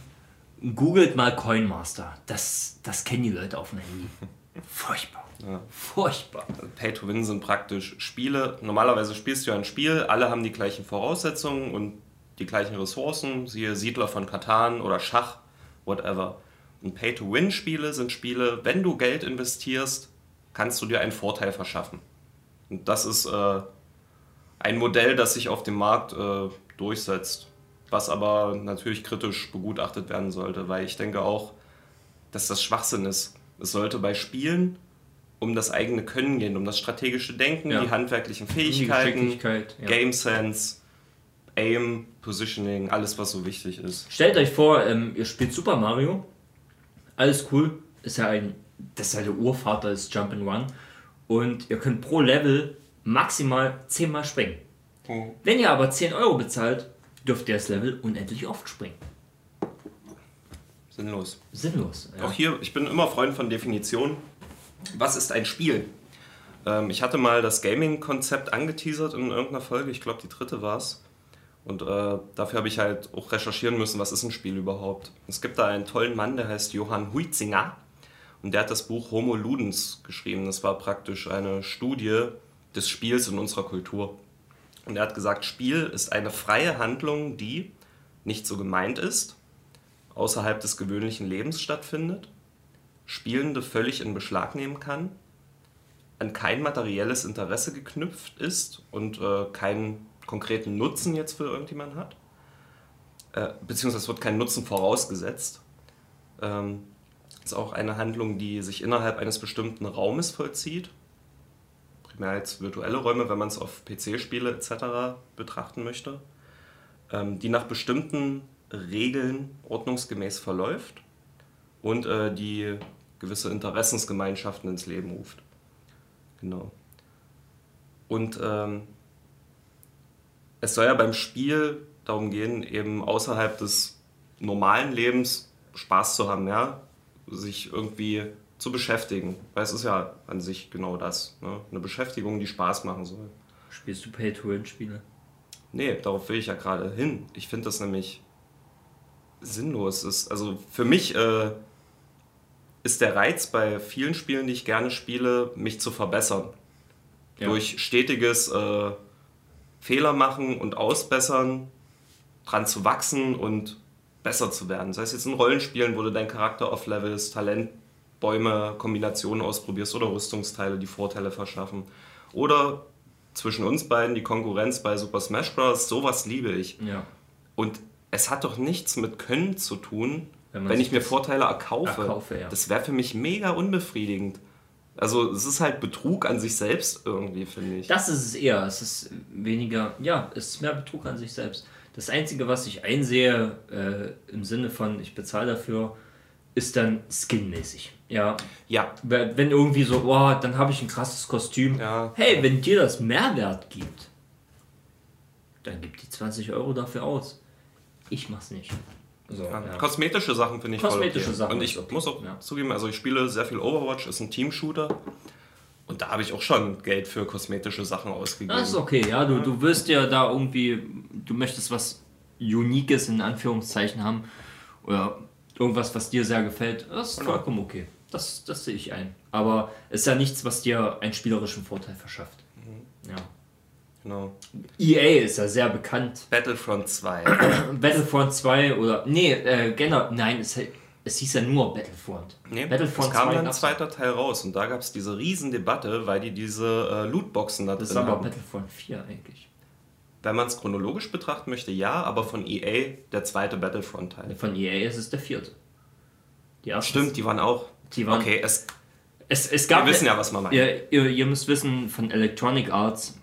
googelt mal Coinmaster. Das, das kennen die Leute auf dem Handy. Furchtbar. Ja. Furchtbar. Pay to Win sind praktisch Spiele. Normalerweise spielst du ja ein Spiel, alle haben die gleichen Voraussetzungen und die gleichen Ressourcen, siehe Siedler von Katan oder Schach, whatever. Und Pay-to-Win-Spiele sind Spiele, wenn du Geld investierst, kannst du dir einen Vorteil verschaffen. Und das ist äh, ein Modell, das sich auf dem Markt äh, durchsetzt, was aber natürlich kritisch begutachtet werden sollte, weil ich denke auch, dass das Schwachsinn ist. Es sollte bei Spielen um das eigene Können gehen, um das strategische Denken, Ja. die handwerklichen Die Fähigkeiten, Geschicklichkeit. Ja. Game Sense, Aim, Positioning, alles was so wichtig ist. Stellt euch vor, ähm, ihr spielt Super Mario. Alles cool. Ist ja ein das ist halt der Urvater des Jump'n'Run. Und ihr könnt pro Level maximal 10 Mal springen. Mhm. Wenn ihr aber 10 Euro bezahlt, dürft ihr das Level unendlich oft springen. Sinnlos. Sinnlos. Ja. Auch hier, ich bin immer Freund von Definitionen. Was ist ein Spiel? Ähm, ich hatte mal das Gaming-Konzept angeteasert in irgendeiner Folge, ich glaube die dritte war es. Und äh, dafür habe ich halt auch recherchieren müssen, was ist ein Spiel überhaupt. Es gibt da einen tollen Mann, der heißt Johann Huizinger. Und der hat das Buch Homo Ludens geschrieben. Das war praktisch eine Studie des Spiels in unserer Kultur. Und er hat gesagt, Spiel ist eine freie Handlung, die nicht so gemeint ist, außerhalb des gewöhnlichen Lebens stattfindet, Spielende völlig in Beschlag nehmen kann, an kein materielles Interesse geknüpft ist und äh, keinen konkreten Nutzen jetzt für irgendjemanden hat, äh, beziehungsweise wird kein Nutzen vorausgesetzt. Ähm, ist auch eine Handlung, die sich innerhalb eines bestimmten Raumes vollzieht, primär als virtuelle Räume, wenn man es auf PC-Spiele etc. betrachten möchte, ähm, die nach bestimmten Regeln ordnungsgemäß verläuft und äh, die gewisse Interessensgemeinschaften ins Leben ruft. Genau. Und ähm, es soll ja beim Spiel darum gehen, eben außerhalb des normalen Lebens Spaß zu haben, ja, sich irgendwie zu beschäftigen. Weil es ist ja an sich genau das, ne? eine Beschäftigung, die Spaß machen soll. Spielst du Pay-to-Win-Spiele? Nee, darauf will ich ja gerade hin. Ich finde das nämlich sinnlos. Ist, also für mich äh, ist der Reiz bei vielen Spielen, die ich gerne spiele, mich zu verbessern. Ja. Durch stetiges äh, Fehler machen und ausbessern, dran zu wachsen und besser zu werden. Sei es jetzt in Rollenspielen, wo du deinen Charakter auflevelst, Talentbäume, Kombinationen ausprobierst oder Rüstungsteile, die Vorteile verschaffen. Oder zwischen uns beiden die Konkurrenz bei Super Smash Bros. Sowas liebe ich. Ja. Und es hat doch nichts mit Können zu tun, Wenn wenn, ich mir Vorteile erkaufe. erkaufe, ja. Das wäre für mich mega unbefriedigend. Also es ist halt Betrug an sich selbst irgendwie, finde ich. Das ist es eher. Es ist weniger, ja, es ist mehr Betrug an sich selbst. Das Einzige, was ich einsehe, äh, im Sinne von, ich bezahle dafür, ist dann skinmäßig. Ja, Ja, wenn wenn irgendwie so, oh, dann habe ich ein krasses Kostüm. Ja. Hey, wenn dir das Mehrwert gibt, dann gib die 20 Euro dafür aus. Ich mach's nicht. So, Ja. ja. Kosmetische Sachen finde ich Kosmetische voll okay. Sachen Und ich okay, muss auch ja. zugeben, also ich spiele sehr viel Overwatch, ist ein Team-Shooter. Und da habe ich auch schon Geld für kosmetische Sachen ausgegeben. Das ist okay, ja. Du, du wirst ja da irgendwie, du möchtest was Unikes in Anführungszeichen haben oder irgendwas, was dir sehr gefällt. Das ist Genau. vollkommen okay. Das, das sehe ich ein. Aber es ist ja nichts, was dir einen spielerischen Vorteil verschafft. Mhm. Ja. Genau. EA ist ja sehr bekannt. Battlefront 2. Battlefront 2 oder. Nee, äh, generell. Nein, es, es hieß ja nur Battlefront. Nee, Battlefront es kam 2 dann ein zweiter Teil raus und da gab es diese Riesendebatte, weil die diese äh, Lootboxen da Das ist drin aber haben. Battlefront 4 eigentlich. Wenn man es chronologisch betrachten möchte, ja, aber von EA der zweite Battlefront-Teil. Von EA ist es der vierte. Die Stimmt, die waren auch. Die waren- okay, es, Es, es gab wir wissen ja, was man meint. Ihr, ihr, ihr müsst wissen, von Electronic Arts,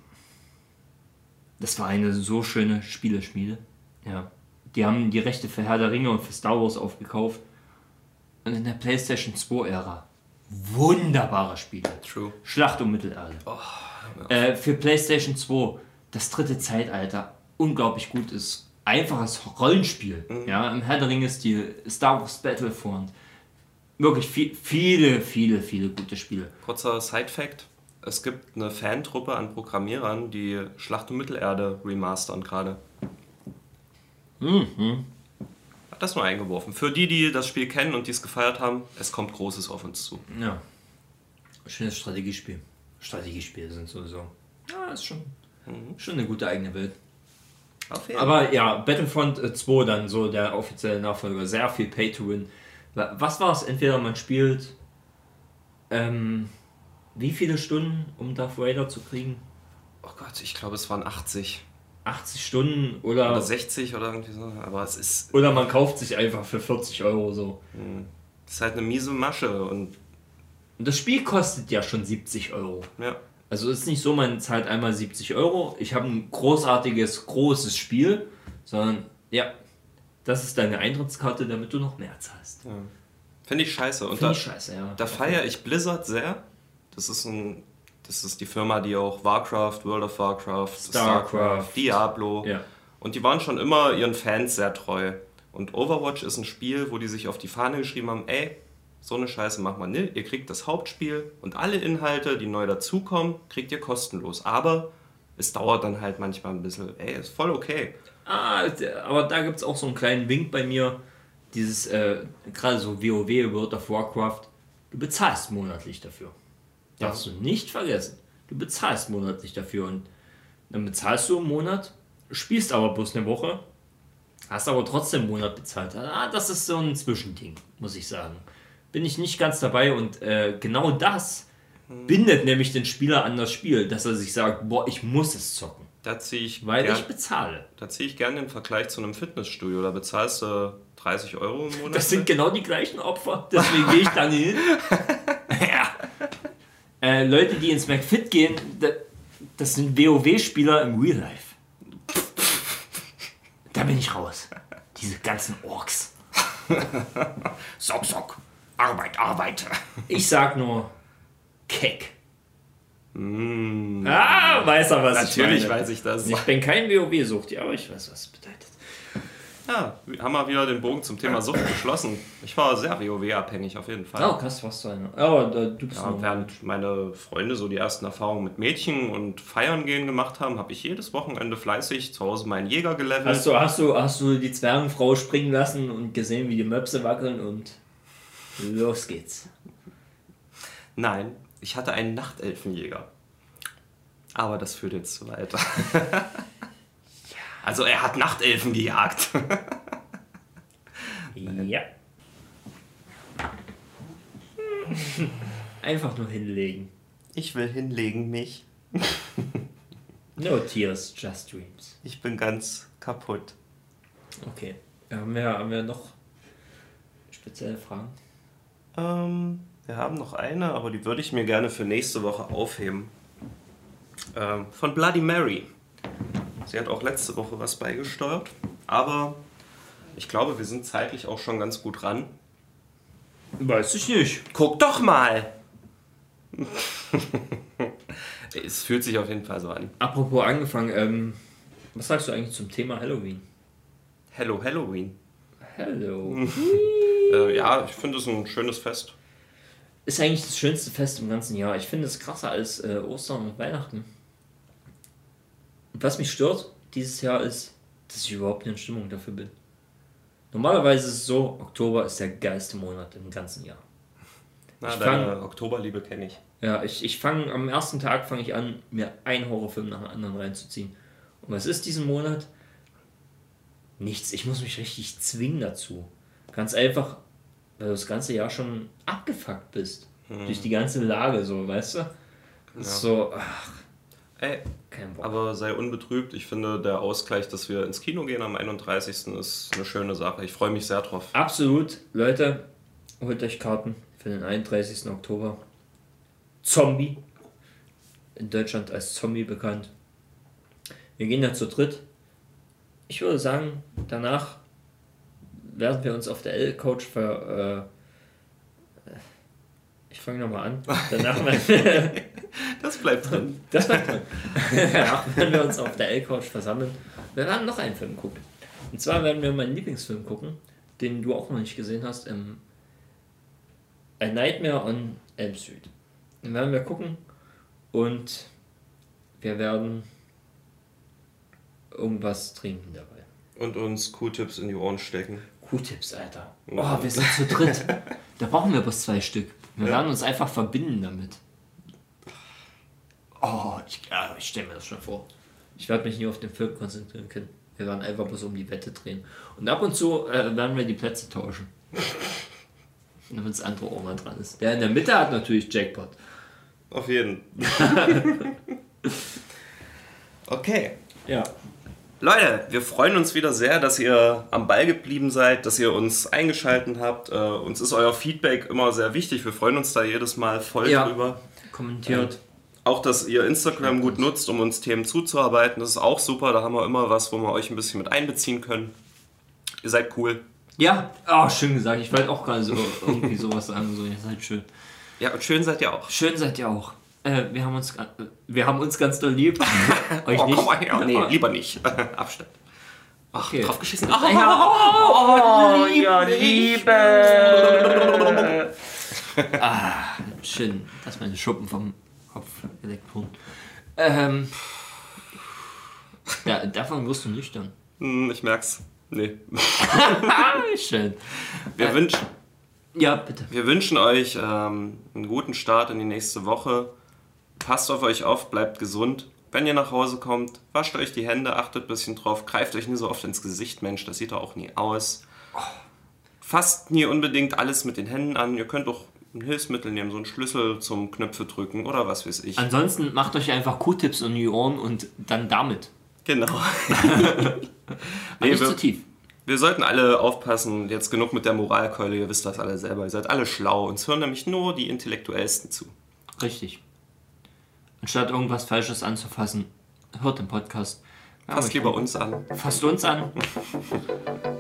das war eine so schöne Spieleschmiede. Ja. Die haben die Rechte für Herr der Ringe und für Star Wars aufgekauft. Und in der PlayStation 2-Ära. Wunderbare Spiele. True. Schlacht um Mittelerde. Oh, äh, für PlayStation 2, das dritte Zeitalter, unglaublich gut ist. Einfaches Rollenspiel. Mhm. Ja, im Herr der Ringe-Stil, Star Wars Battlefront. Wirklich viel, viele, viele, viele gute Spiele. Kurzer Side-Fact: Es gibt eine Fantruppe an Programmierern, die Schlacht um Mittelerde remastern gerade. Mhm. Hat das nur eingeworfen. Für die, die das Spiel kennen und die es gefeiert haben, es kommt Großes auf uns zu. Ja. Schönes Strategiespiel. Strategiespiele sind sowieso. Ja, ist schon, schon eine gute eigene Welt. Auf jeden Aber ja, Battlefront äh, 2 dann so der offizielle Nachfolger. Sehr viel Pay to Win. Wa- Was war es? Entweder man spielt ähm, wie viele Stunden, um Darth Vader zu kriegen? Oh Gott, ich glaube, es waren 80 80 Stunden oder, oder 60 oder irgendwie so. Aber es ist, oder man kauft sich einfach für 40 Euro so. es ist halt eine miese Masche und Und das Spiel kostet ja schon 70 Euro. ja. Also es ist nicht so, man zahlt einmal 70 Euro, ich habe ein großartiges, großes Spiel, sondern ja, das ist deine Eintrittskarte, damit du noch mehr zahlst. Finde ich scheiße. Und Finde da, ich scheiße, ja. da feiere ich Blizzard sehr. Das ist ein. Das ist die Firma, die auch Warcraft, World of Warcraft, Starcraft. Diablo. Ja. Und die waren schon immer ihren Fans sehr treu. Und Overwatch ist ein Spiel, wo die sich auf die Fahne geschrieben haben, ey, so eine Scheiße macht man nicht. Ihr kriegt das Hauptspiel und alle Inhalte, die neu dazukommen, kriegt ihr kostenlos. Aber es dauert dann halt manchmal ein bisschen. Ey, ist voll okay. Ah, aber da gibt es auch so einen kleinen Wink bei mir. Dieses, äh, gerade so WoW, World of Warcraft, du bezahlst monatlich dafür. Ja. Darfst du nicht vergessen. Du bezahlst monatlich dafür und dann bezahlst du im Monat, spielst aber bloß eine Woche, hast aber trotzdem einen Monat bezahlt. Ah, das ist so ein Zwischending, muss ich sagen. Bin ich nicht ganz dabei und äh, genau das bindet nämlich den Spieler an das Spiel, dass er sich sagt, boah, ich muss es zocken, Da ziehe ich, weil gern, ich bezahle. da zieh ich gerne den Vergleich zu einem Fitnessstudio. Da bezahlst du 30 Euro im Monat. Das sind genau die gleichen Opfer, deswegen gehe ich da nie hin. äh, Leute, die ins McFit gehen, da- das sind WoW-Spieler im Real Life. Da bin ich raus. Diese ganzen Orks. Sock, Sock. Arbeit, Arbeit. Ich sag nur Keck. Ah, weiß er, was Mm. Natürlich ich meine. weiß ich das. Ich bin kein WoW-Sucht, aber ich weiß, was es bedeutet. Ja, wir haben wir wieder den Bogen zum Thema Sucht geschlossen. Ich war sehr WoW-abhängig auf jeden Fall. Oh, krass, was du eine. Aber äh, du bist Ja, noch. während meine Freunde so die ersten Erfahrungen mit Mädchen und Feiern gehen gemacht haben, habe ich jedes Wochenende fleißig zu Hause meinen Jäger gelevelt. Hast du, hast, du, hast du die Zwergenfrau springen lassen und gesehen, wie die Möpse wackeln und los geht's. Nein, ich hatte einen Nachtelfenjäger. Aber das führt jetzt zu weit. Also er hat Nachtelfen gejagt. Ja. Einfach nur hinlegen. Ich will hinlegen mich. No tears, just dreams. Ich bin ganz kaputt. Okay. Haben wir, haben wir noch spezielle Fragen? Ähm, wir haben noch eine, aber die würde ich mir gerne für nächste Woche aufheben. Ähm, von Bloody Mary. Sie hat auch letzte Woche was beigesteuert, aber ich glaube, wir sind zeitlich auch schon ganz gut ran. Weiß ich nicht. Guck doch mal! es fühlt sich auf jeden Fall so an. Apropos angefangen, ähm, was sagst du eigentlich zum Thema Halloween? Hello Halloween. Hello. Äh, ja, ich finde es ein schönes Fest. Ist eigentlich das schönste Fest im ganzen Jahr. Ich finde es krasser als äh, Ostern und Weihnachten. Und was mich stört dieses Jahr ist, dass ich überhaupt nicht in Stimmung dafür bin. Normalerweise ist es so, Oktober ist der geilste Monat im ganzen Jahr. Na, Ich deine fang- Oktoberliebe kenne ich. Ja, ich, ich fange am ersten Tag fange ich an, mir einen Horrorfilm nach dem anderen reinzuziehen. Und was ist diesen Monat? Nichts. Ich muss mich richtig zwingen dazu. Ganz einfach, weil du das ganze Jahr schon abgefuckt bist. Durch die ganze Lage, so, weißt du? Ist so, ach, Ey, kein Bock. aber sei unbetrübt. Ich finde, der Ausgleich, dass wir ins Kino gehen am 31. ist eine schöne Sache. Ich freue mich sehr drauf. Absolut, Leute, holt euch Karten für den 31. Oktober. Zombie. In Deutschland als Zombie bekannt. Wir gehen ja zu dritt. Ich würde sagen, danach werden wir uns auf der L-Coach ver. Ich fange nochmal an. Danach Das bleibt drin. das bleibt drin. Danach werden wir uns auf der L-Couch versammeln. Wir werden noch einen Film gucken. Und zwar werden wir meinen Lieblingsfilm gucken, den du auch noch nicht gesehen hast, ähm, A Nightmare on Elm Street. Den werden wir gucken und wir werden irgendwas trinken dabei. Und uns Q-Tips in die Ohren stecken. Q-Tips, Alter. Oh, wir sind zu dritt. Da brauchen wir bloß zwei Stück. Wir Ja. werden uns einfach verbinden damit. Oh, ich, ich stelle mir das schon vor. Ich werde mich nie auf den Film konzentrieren können. Wir werden einfach bloß um die Wette drehen. Und ab und zu äh, werden wir die Plätze tauschen. Damit das andere mal dran ist. Der in der Mitte hat natürlich Jackpot. Auf jeden. okay. Ja. Leute, wir freuen uns wieder sehr, dass ihr am Ball geblieben seid, dass ihr uns eingeschaltet habt. Äh, uns ist euer Feedback immer sehr wichtig. Wir freuen uns da jedes Mal voll Ja. drüber. Kommentiert. Auch, dass ihr Instagram gut nutzt, um uns Themen zuzuarbeiten. Das ist auch super. Da haben wir immer was, wo wir euch ein bisschen mit einbeziehen können. Ihr seid cool. Ja, oh, schön gesagt. Ich wollte auch gerade so irgendwie sowas sagen. So, ihr seid schön. Ja, und schön seid ihr auch. Schön seid ihr auch. Äh, wir, haben uns, ga- wir haben uns ganz doll lieb. Euch Oh, nicht? komm mal her. Nee, lieber nicht. Abstand. Ach, Okay. drauf geschissen. Oh, ja, Liebe. ah, schön, dass meine Schuppen vom Kopf geleckt wurden. Ähm, da, davon wirst du nüchtern. Hm, ich merk's. Nee. Schön. Wir, wünsch, Ja, bitte. wir wünschen euch ähm, einen guten Start in die nächste Woche. Passt auf euch auf, bleibt gesund. Wenn ihr nach Hause kommt, wascht euch die Hände, achtet ein bisschen drauf, greift euch nie so oft ins Gesicht, Mensch, das sieht doch auch nie aus. Fasst nie unbedingt alles mit den Händen an. Ihr könnt auch ein Hilfsmittel nehmen, so einen Schlüssel zum Knöpfe drücken oder was weiß ich. Ansonsten macht euch einfach Q-Tips in die Ohren und dann damit. Genau. Nee, nicht wir- zu tief. Wir sollten alle aufpassen, jetzt genug mit der Moralkeule, ihr wisst das alle selber, ihr seid alle schlau, uns hören nämlich nur die Intellektuellsten zu. Richtig. Anstatt irgendwas Falsches anzufassen, hört den Podcast. Haben Fasst lieber lieb. uns an. Fasst uns an.